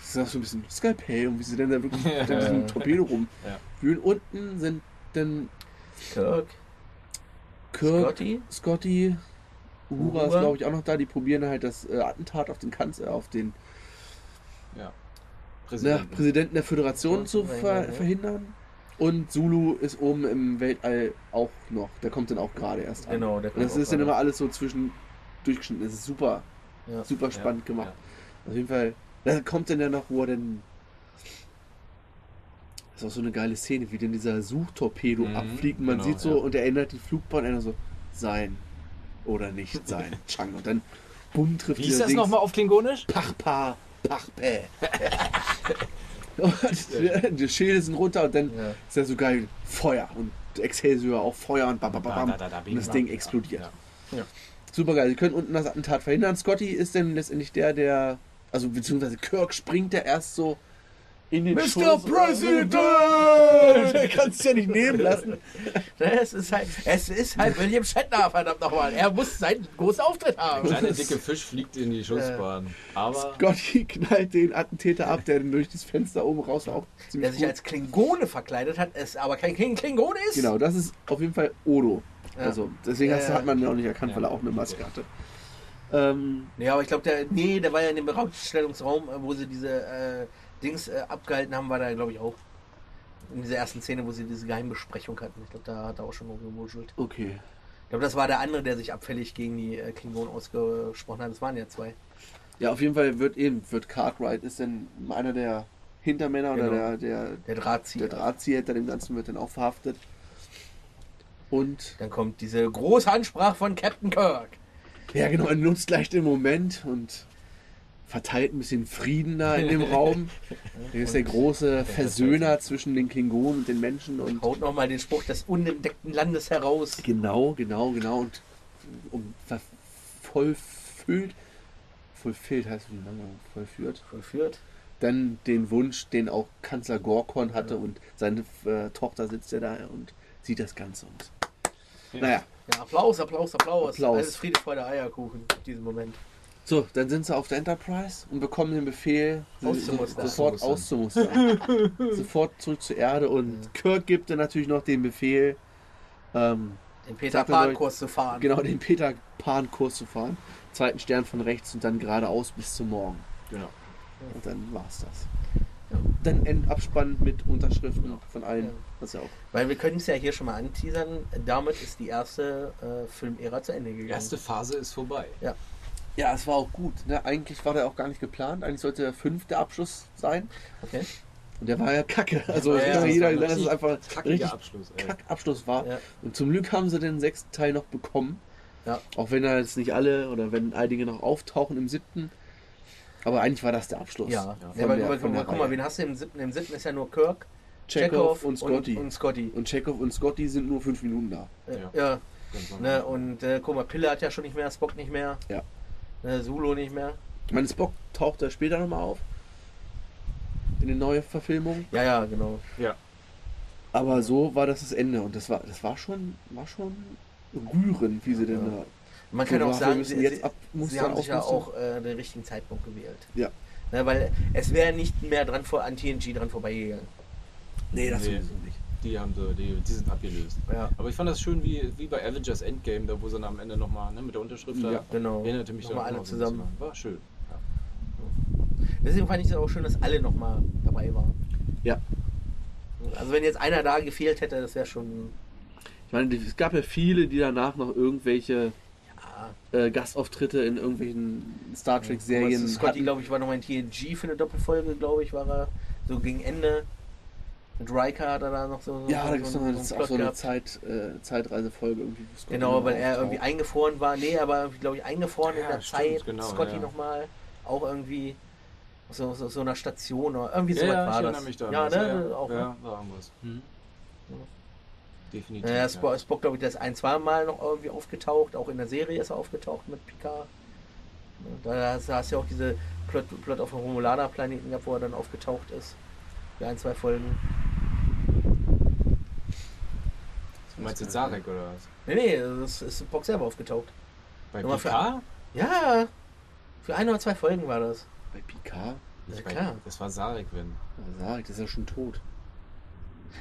das ist auch so ein bisschen Skalpell und wie sie dann da wirklich (laughs) mit diesem Torpedo rumwühlen. Ja. Unten sind dann Kirk. Kirk, Scotty. Scotty, Uhura ist glaube ich auch noch da. Die probieren halt das äh, Attentat auf den Kanzler, auf den Ja. ne, Präsidenten. Präsidenten der Föderation Ja, zu ver ja. verhindern. Und Zulu ist oben im Weltall auch noch. Der kommt dann auch gerade erst an. Genau, der Und das kommt ist dann immer alles so zwischen durchgeschnitten. Das ist super, super spannend gemacht. Auf jeden Fall. Da kommt dann ja noch, wo er denn. Das ist auch so eine geile Szene, wie denn dieser Suchtorpedo Mhm, abfliegt. Und man genau, sieht so ja. und er erinnert die Flugbahn einer so, sein oder nicht sein. (laughs) Chang. Und dann bumm trifft Wie dieser das nochmal auf Klingonisch? Pachpa, Pachpä. (laughs) und die Schilde sind runter und dann Ja. ist ja so geil Feuer und Excelsior auch Feuer und bam, bam, bam, Da, da, da, und das Ding explodiert. Ja. Super geil. Sie können unten das Attentat verhindern. Scotty ist dann letztendlich der, der, also beziehungsweise Kirk springt ja erst so in den Mr. Schuss. President! Der kann es ja nicht nehmen lassen. Es ist halt, es ist halt William Shatner, verdammt nochmal. Er muss seinen großen Auftritt Der haben. kleine dicke Fisch fliegt in die Schussbahn. Aber Scotty knallt den Attentäter ab, der durch das Fenster oben raus war auch Der ziemlich sich gut. als Klingone verkleidet hat, es aber kein Kling Klingone ist. Genau, das ist auf jeden Fall Odo. Ja. Also, deswegen ja. hat man ihn auch nicht erkannt, Ja. weil er auch eine Maske hatte. Ähm, Ja, aber ich glaube, der, nee, der war ja in dem Ausstellungsraum, äh, wo sie diese äh, Dings äh, abgehalten haben, war da, glaube ich, auch. In dieser ersten Szene, wo sie diese Geheimbesprechung hatten. Ich glaube, da hat er auch schon rumgewuschelt. okay. Ich glaube, das war der andere, der sich abfällig gegen die äh, Klingonen ausgesprochen hat. Das waren ja zwei. Ja, auf jeden Fall wird eben, wird Cartwright, ist dann einer der Hintermänner oder Genau. der, der, Der Drahtzieher. der Drahtzieher hinter dem Ganzen wird dann auch verhaftet. Und, Dann kommt diese große Ansprache von Captain Kirk. ja genau, er nutzt gleich den Moment und verteilt ein bisschen Frieden da in dem (laughs) Raum. Er ist der große Versöhner zwischen den Klingonen und den Menschen und Haut nochmal den Spruch des unentdeckten Landes heraus. Genau, genau, genau. Und ver- vollfüllt, vollfüllt heißt wie lange vollführt, Vollführt. dann den Wunsch, den auch Kanzler Gorkon hatte und seine äh, Tochter sitzt ja da und sieht das Ganze und naja, Ja, Applaus, Applaus, Applaus. Applaus. Alles Friede, Freude, Eierkuchen in diesem Moment. So, dann sind sie auf der Enterprise und bekommen den Befehl, Auszumustern. sofort auszumustern. (laughs) sofort zurück zur Erde und Kirk gibt dann natürlich noch den Befehl, ähm, Den Peter er Pan-Kurs zu fahren. genau den Peter Pan-Kurs zu fahren. Zweiten Stern von rechts und dann geradeaus bis zum Morgen. genau. Und dann war's das. Ja. Dann Endabspann mit Unterschriften von allen. Ja. Das ja auch. Weil wir können es ja hier schon mal anteasern. Damit ist die erste äh, Filmära zu Ende Die gegangen. erste Phase ist vorbei. Ja, es war auch gut. Ne? Eigentlich war der auch gar nicht geplant. Eigentlich sollte der fünfte Abschluss sein. Okay. Und der war ja kacke. Also Ja, ja, das jeder es richtig einfach richtig Abschluss. ey. Kackabschluss war. Ja. Und zum Glück haben sie den sechsten Teil noch bekommen. Ja. Auch wenn da jetzt nicht alle oder wenn einige noch auftauchen im siebten. Aber eigentlich war das der Abschluss. Ja, ja aber der- guck, mal, der guck mal, Reihe. wen hast du im siebten? Im siebten ist ja nur Kirk, Chekhov und Scotty. Und, und Scotty. Und Chekhov und Scotty sind nur fünf Minuten da. Äh, Ja. ja. Ne, und äh, guck mal, Pille hat ja schon nicht mehr, Spock nicht mehr. Ja. Ne, Solo nicht mehr. Ich meine, Spock taucht da später nochmal auf. In den neuen Verfilmungen. Ja, ja, genau. Ja. Aber so war das das Ende. Und das war, das war schon, war schon rührend, wie sie denn Ja. da. Man kann auch sagen, müssen sie, jetzt abmustern, sie haben sich ja auch äh, den richtigen Zeitpunkt gewählt. Ja. Ne, weil es wäre nicht mehr dran vor, an TNG dran vorbeigegangen. Nee, das Nee. sowieso nicht. Die haben sie, die, die sind abgelöst. Ja. Aber ich fand das schön wie, wie bei Avengers Endgame, da wo sie dann am Ende nochmal ne, mit der Unterschrift da Ja, genau. erinnerte mich Nochmal alle so zusammen. bisschen. War schön. Ja. Deswegen fand ich es auch schön, dass alle nochmal dabei waren. Ja. Also wenn jetzt einer da gefehlt hätte, das wäre schon. Ich meine, es gab ja viele, die danach noch irgendwelche äh, Gastauftritte in irgendwelchen Star Trek-Serien Scotty, glaube ich, war nochmal in TNG für eine Doppelfolge, glaube ich, war er. So gegen Ende. Mit Riker hat er da noch so, so Ja, da so, gibt es so, noch so auch so eine gehabt. Zeit, äh, Zeitreisefolge irgendwie. Genau, weil er irgendwie eingefroren war. Nee, aber irgendwie, glaube ich, eingefroren in Ja, der stimmt, Zeit. genau, Scotty ja. nochmal auch irgendwie so, so, so einer Station oder irgendwie so ja, was ja, war ich das. erinnere mich da. ja, ne? Auch, ne? ja, war irgendwas. Ja. Definitiv. Ja, Spock, Spock glaube ich, der ist ein, zwei Mal noch irgendwie aufgetaucht. Auch in der Serie ist er aufgetaucht mit Picard. Da hast, da hast du ja auch diese Plot, Plot auf dem Romulaner-Planeten gehabt, wo er dann aufgetaucht ist. Für ein, zwei Folgen. Du meinst jetzt Sarek oder was? Nee, nee, das ist Spock selber aufgetaucht. Bei für- PK? Ja, für ein oder zwei Folgen war das. Bei Picard? Ja, Bei- klar. Das war Sarek, wenn. Ja, das ist ja schon tot.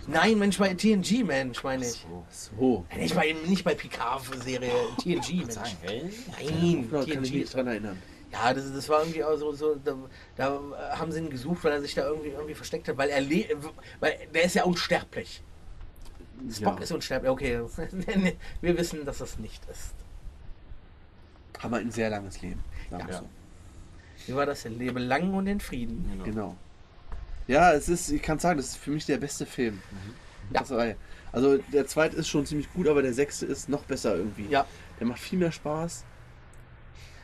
Nein, Mensch, bei TNG, Mensch, meine ich. So. So. Nicht bei, nicht bei Picard-Serie, TNG, Mensch. Sagen, hä? Nein, Da kann ich mich TNG. nicht dran erinnern. Ja, das, das war irgendwie auch so, so da, da haben sie ihn gesucht, weil er sich da irgendwie, irgendwie versteckt hat, weil er le weil der ist ja unsterblich. Spock Ja. ist unsterblich, okay. (laughs) Wir wissen, dass das nicht ist. Haben wir ein sehr langes Leben. Ja. so. Wie war das denn? Lebe lang und in Frieden. Genau. Genau. Ja, es ist, ich kann sagen, das ist für mich der beste Film. Mhm. Ja. Das war- Also der zweite ist schon ziemlich gut, aber der sechste ist noch besser irgendwie. Ja. Der macht viel mehr Spaß.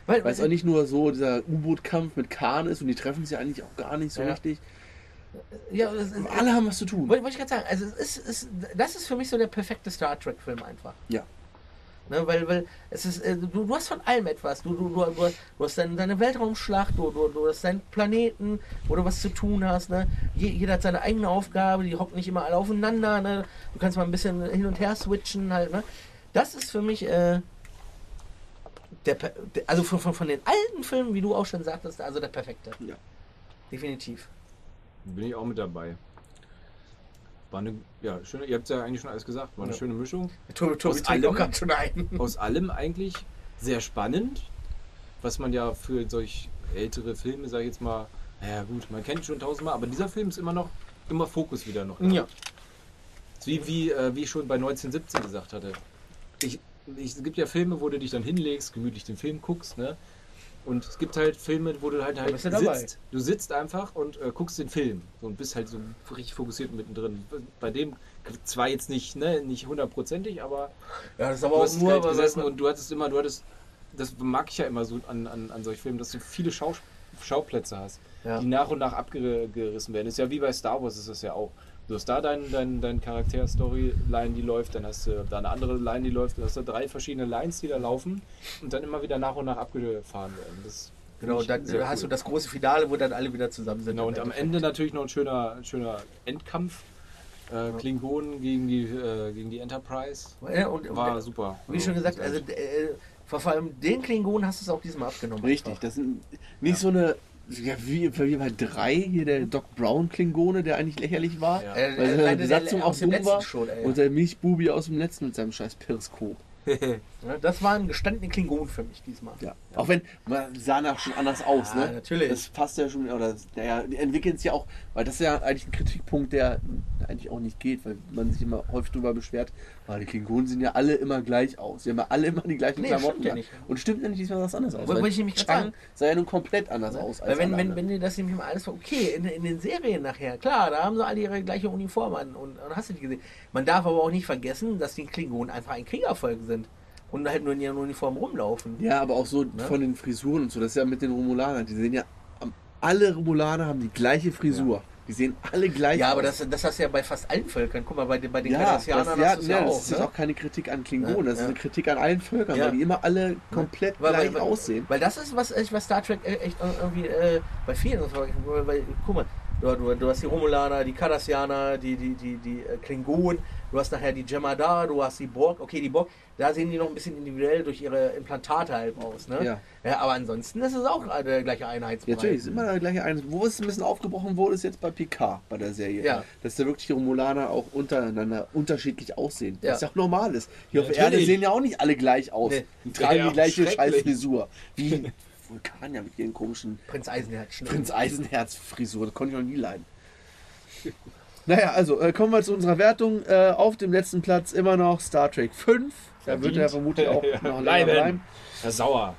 Weil, Weil es auch nicht nur so dieser U-Boot-Kampf mit Kahn ist und die treffen sich eigentlich auch gar nicht so Ja. richtig. ja, das, ist- Alle haben was zu tun. Wollte wollte ich gerade sagen, also es ist, es, das ist für mich so der perfekte Star Trek-Film einfach. Ja. Ne, weil, weil es ist, äh, du, du hast von allem etwas. Du, du, du, du, hast deine, deine Weltraumschlacht, du, du, du hast deinen Planeten, wo du was zu tun hast. Ne? Je, jeder hat seine eigene Aufgabe, die hocken nicht immer alle aufeinander. Ne? Du kannst mal ein bisschen hin und her switchen halt. Ne? Das ist für mich äh, der, also von, von, von den alten Filmen, wie du auch schon sagtest, also der perfekte. Ja. Definitiv. Bin ich auch mit dabei. War eine, ja, schöne, ihr habt ja eigentlich schon alles gesagt, war eine Ja. schöne Mischung. Tobi, Tobi Aus allem? schon ein. Aus allem eigentlich sehr spannend, was man ja für solch ältere Filme, sag ich jetzt mal, naja gut, man kennt schon tausendmal, aber dieser Film ist immer noch, immer Fokus wieder noch. da. Ja. Wie, wie, äh, wie ich schon bei 1917 gesagt hatte. Ich, ich, es gibt ja Filme, wo du dich dann hinlegst, gemütlich den Film guckst, ne? Und es gibt halt Filme, wo du halt, halt du sitzt. Du sitzt einfach und äh, guckst den Film so, und bist halt so richtig fokussiert mittendrin. Bei dem zwar jetzt nicht, ne, nicht hundertprozentig, aber Ja, das ist aber du auch hast nur, halt gesessen und du hattest immer, du hattest, das mag ich ja immer so an, an, an solchen Filmen, dass du viele Schau, Schauplätze hast, Ja. die nach und nach abgerissen werden. ist ja wie bei Star Wars ist es ja auch. Du hast da dein, dein, dein Charakter-Storyline, die läuft, dann hast du da eine andere Line, die läuft, du hast da drei verschiedene Lines, die da laufen und dann immer wieder nach und nach abgefahren werden. Das Genau, dann hast cool. du das große Finale, wo dann alle wieder zusammen sind. Genau, und am. Ende natürlich noch ein schöner, schöner Endkampf. Äh, Klingonen gegen die, äh, gegen die Enterprise. Ja, und, War und, super. Wie schon gesagt, also äh, vor allem den Klingonen hast du es auch diesmal abgenommen. Richtig, einfach. das sind nicht so eine, ja, wie, wie bei drei, hier der Doc Brown Klingone, der eigentlich lächerlich war. Ja. Äh, Weil äh, seine leider Besatzung auch aus dem dumm war. schon, ey. Und der Milchbubi aus dem letzten mit seinem scheiß Periskop. (laughs) Das waren gestandene Klingonen für mich diesmal. Ja. Auch wenn, man sah nach schon anders aus, Ja, ne? natürlich. Das passt ja schon, oder, naja, die entwickeln es ja auch, weil das ist ja eigentlich ein Kritikpunkt, der eigentlich auch nicht geht, weil man sich immer häufig darüber beschwert, weil die Klingonen sehen ja alle immer gleich aus. Die haben ja alle immer die gleichen Nee, Klamotten. stimmt ja nicht. Und stimmt ja nicht, diesmal was anderes aus. Wollte ich nämlich Chang sah ja nun komplett anders aus. Weil wenn, wenn, wenn dir das nämlich mal alles okay, in, in den Serien nachher, klar, da haben sie alle ihre gleiche Uniform an und, und hast du die gesehen. Man darf aber auch nicht vergessen, dass die Klingonen einfach ein Kriegervolk sind und halt nur in ihren Uniformen rumlaufen. Ja, aber auch so Ne? von den Frisuren und so. Das ist ja mit den Romulanern. Die sehen ja, alle Romulaner haben die gleiche Frisur. Die sehen alle gleich Ja, aus. aber das, das hast du ja bei fast allen Völkern. Guck mal, bei, den- bei den ja, das, Cardassianern ja, hast ja, ja das auch. ist ne? jetzt auch keine Kritik an Klingonen, Ja, das ist ja. eine Kritik an allen Völkern, Ja. weil die immer alle komplett Weil- gleich weil- aussehen. Weil das ist, was, was Star Trek e- echt irgendwie äh, bei vielen ist. Weil, weil, guck mal, du, du, du hast die Romulaner, die Cardassianer, die, die, die, die äh, Klingonen, du hast nachher die Jem'Hadar, du hast die Borg. Okay, die Borg, da sehen die noch ein bisschen individuell durch ihre Implantate halt aus. Ne? Ja. ja. Aber ansonsten ist es auch der gleiche Einheitsbrei. Ja, natürlich, ist immer der gleiche Eins. Wo es ein bisschen aufgebrochen wurde, ist jetzt bei Picard, bei der Serie. Ja. Dass da wirklich die Romulaner auch untereinander unterschiedlich aussehen. Ja. Was ja auch normal ist. Hier auf der. Erde sehen ja auch nicht alle gleich aus. Nee. Die tragen die gleiche. Scheißfrisur. Wie (laughs) Vulkanier mit ihren komischen Prinz Eisenherz schnell. Prinz Eisenherz-Frisur. Das konnte ich noch nie leiden. (laughs) Naja, also äh, kommen wir zu unserer Wertung. Äh, auf dem letzten Platz immer noch Star Trek 5. Da wird er vermutlich auch (laughs) noch länger bleiben. bleiben. Herr Sauer.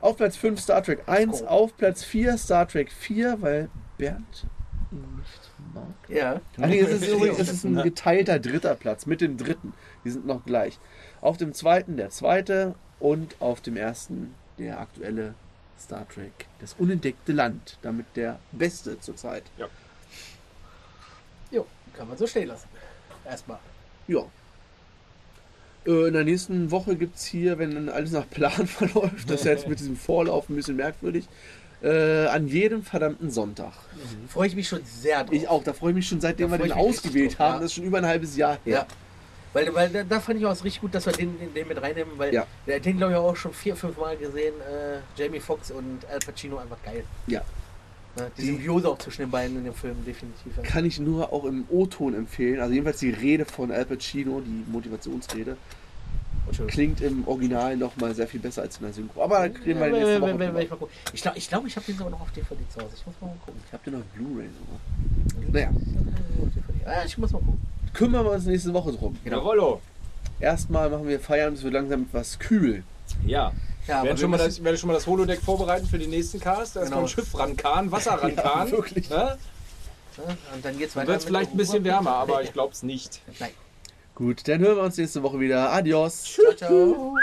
Auf Platz 5 Star Trek 1, Go. auf Platz 4 Star Trek 4, weil Bernd ihn nicht mag. Ja. Ach nee, es ist, übrigens, es ist ein geteilter dritter Platz mit dem dritten. Die sind noch gleich. Auf dem zweiten der zweite und auf dem ersten der aktuelle Star Trek. Das unentdeckte Land. Damit der beste zurzeit. Jo, kann man so stehen lassen. Erstmal. Ja. Äh, In der nächsten Woche gibt es hier, wenn dann alles nach Plan (laughs) verläuft, das ist jetzt mit diesem Vorlauf ein bisschen merkwürdig, äh, an jedem verdammten Sonntag. Freue ich mich schon sehr drauf. Ich auch, da freue ich mich schon seitdem wir den ausgewählt drauf, haben. ja. Das ist schon über ein halbes Jahr her. Ja. Weil, weil da, fand ich auch richtig gut, dass wir den, den, den mit reinnehmen, weil Ja. der, den glaube ich auch schon vier, fünf Mal gesehen. Äh, Jamie Foxx und Al Pacino einfach geil. Ja. Ne? Die Die- Symbiose auch zwischen den beiden in dem Film, definitiv. Ja. Kann ich nur auch im O-Ton empfehlen. Also jedenfalls die Rede von Al Pacino, die Motivationsrede, klingt im Original nochmal sehr viel besser als in der Synchro. Aber da reden wir nächsten wenn- Woche wenn- wenn- wenn ich glaube, ich, glaub, ich habe den sogar noch auf DVD zu Hause. Ich muss mal gucken. Ich habe den auf Blu-ray sogar. Naja, Ja, ich muss mal gucken. Kümmern wir uns nächste Woche drum. Genau. Jawollo. Erstmal machen wir Feiern, es wird langsam etwas kühl. Ja. Ja, wir schon mal das, werde schon mal das Holodeck vorbereiten für den nächsten Cast. Da ist Genau. noch ein Schiff rankarren, Wasser (laughs) rankarren. Ja, wirklich. Ne? Und dann geht's weiter. wird vielleicht ein bisschen wärmer, aber ich (laughs) glaube es nicht. Nein. Gut, dann hören wir uns nächste Woche wieder. Adios. Ciao, ciao.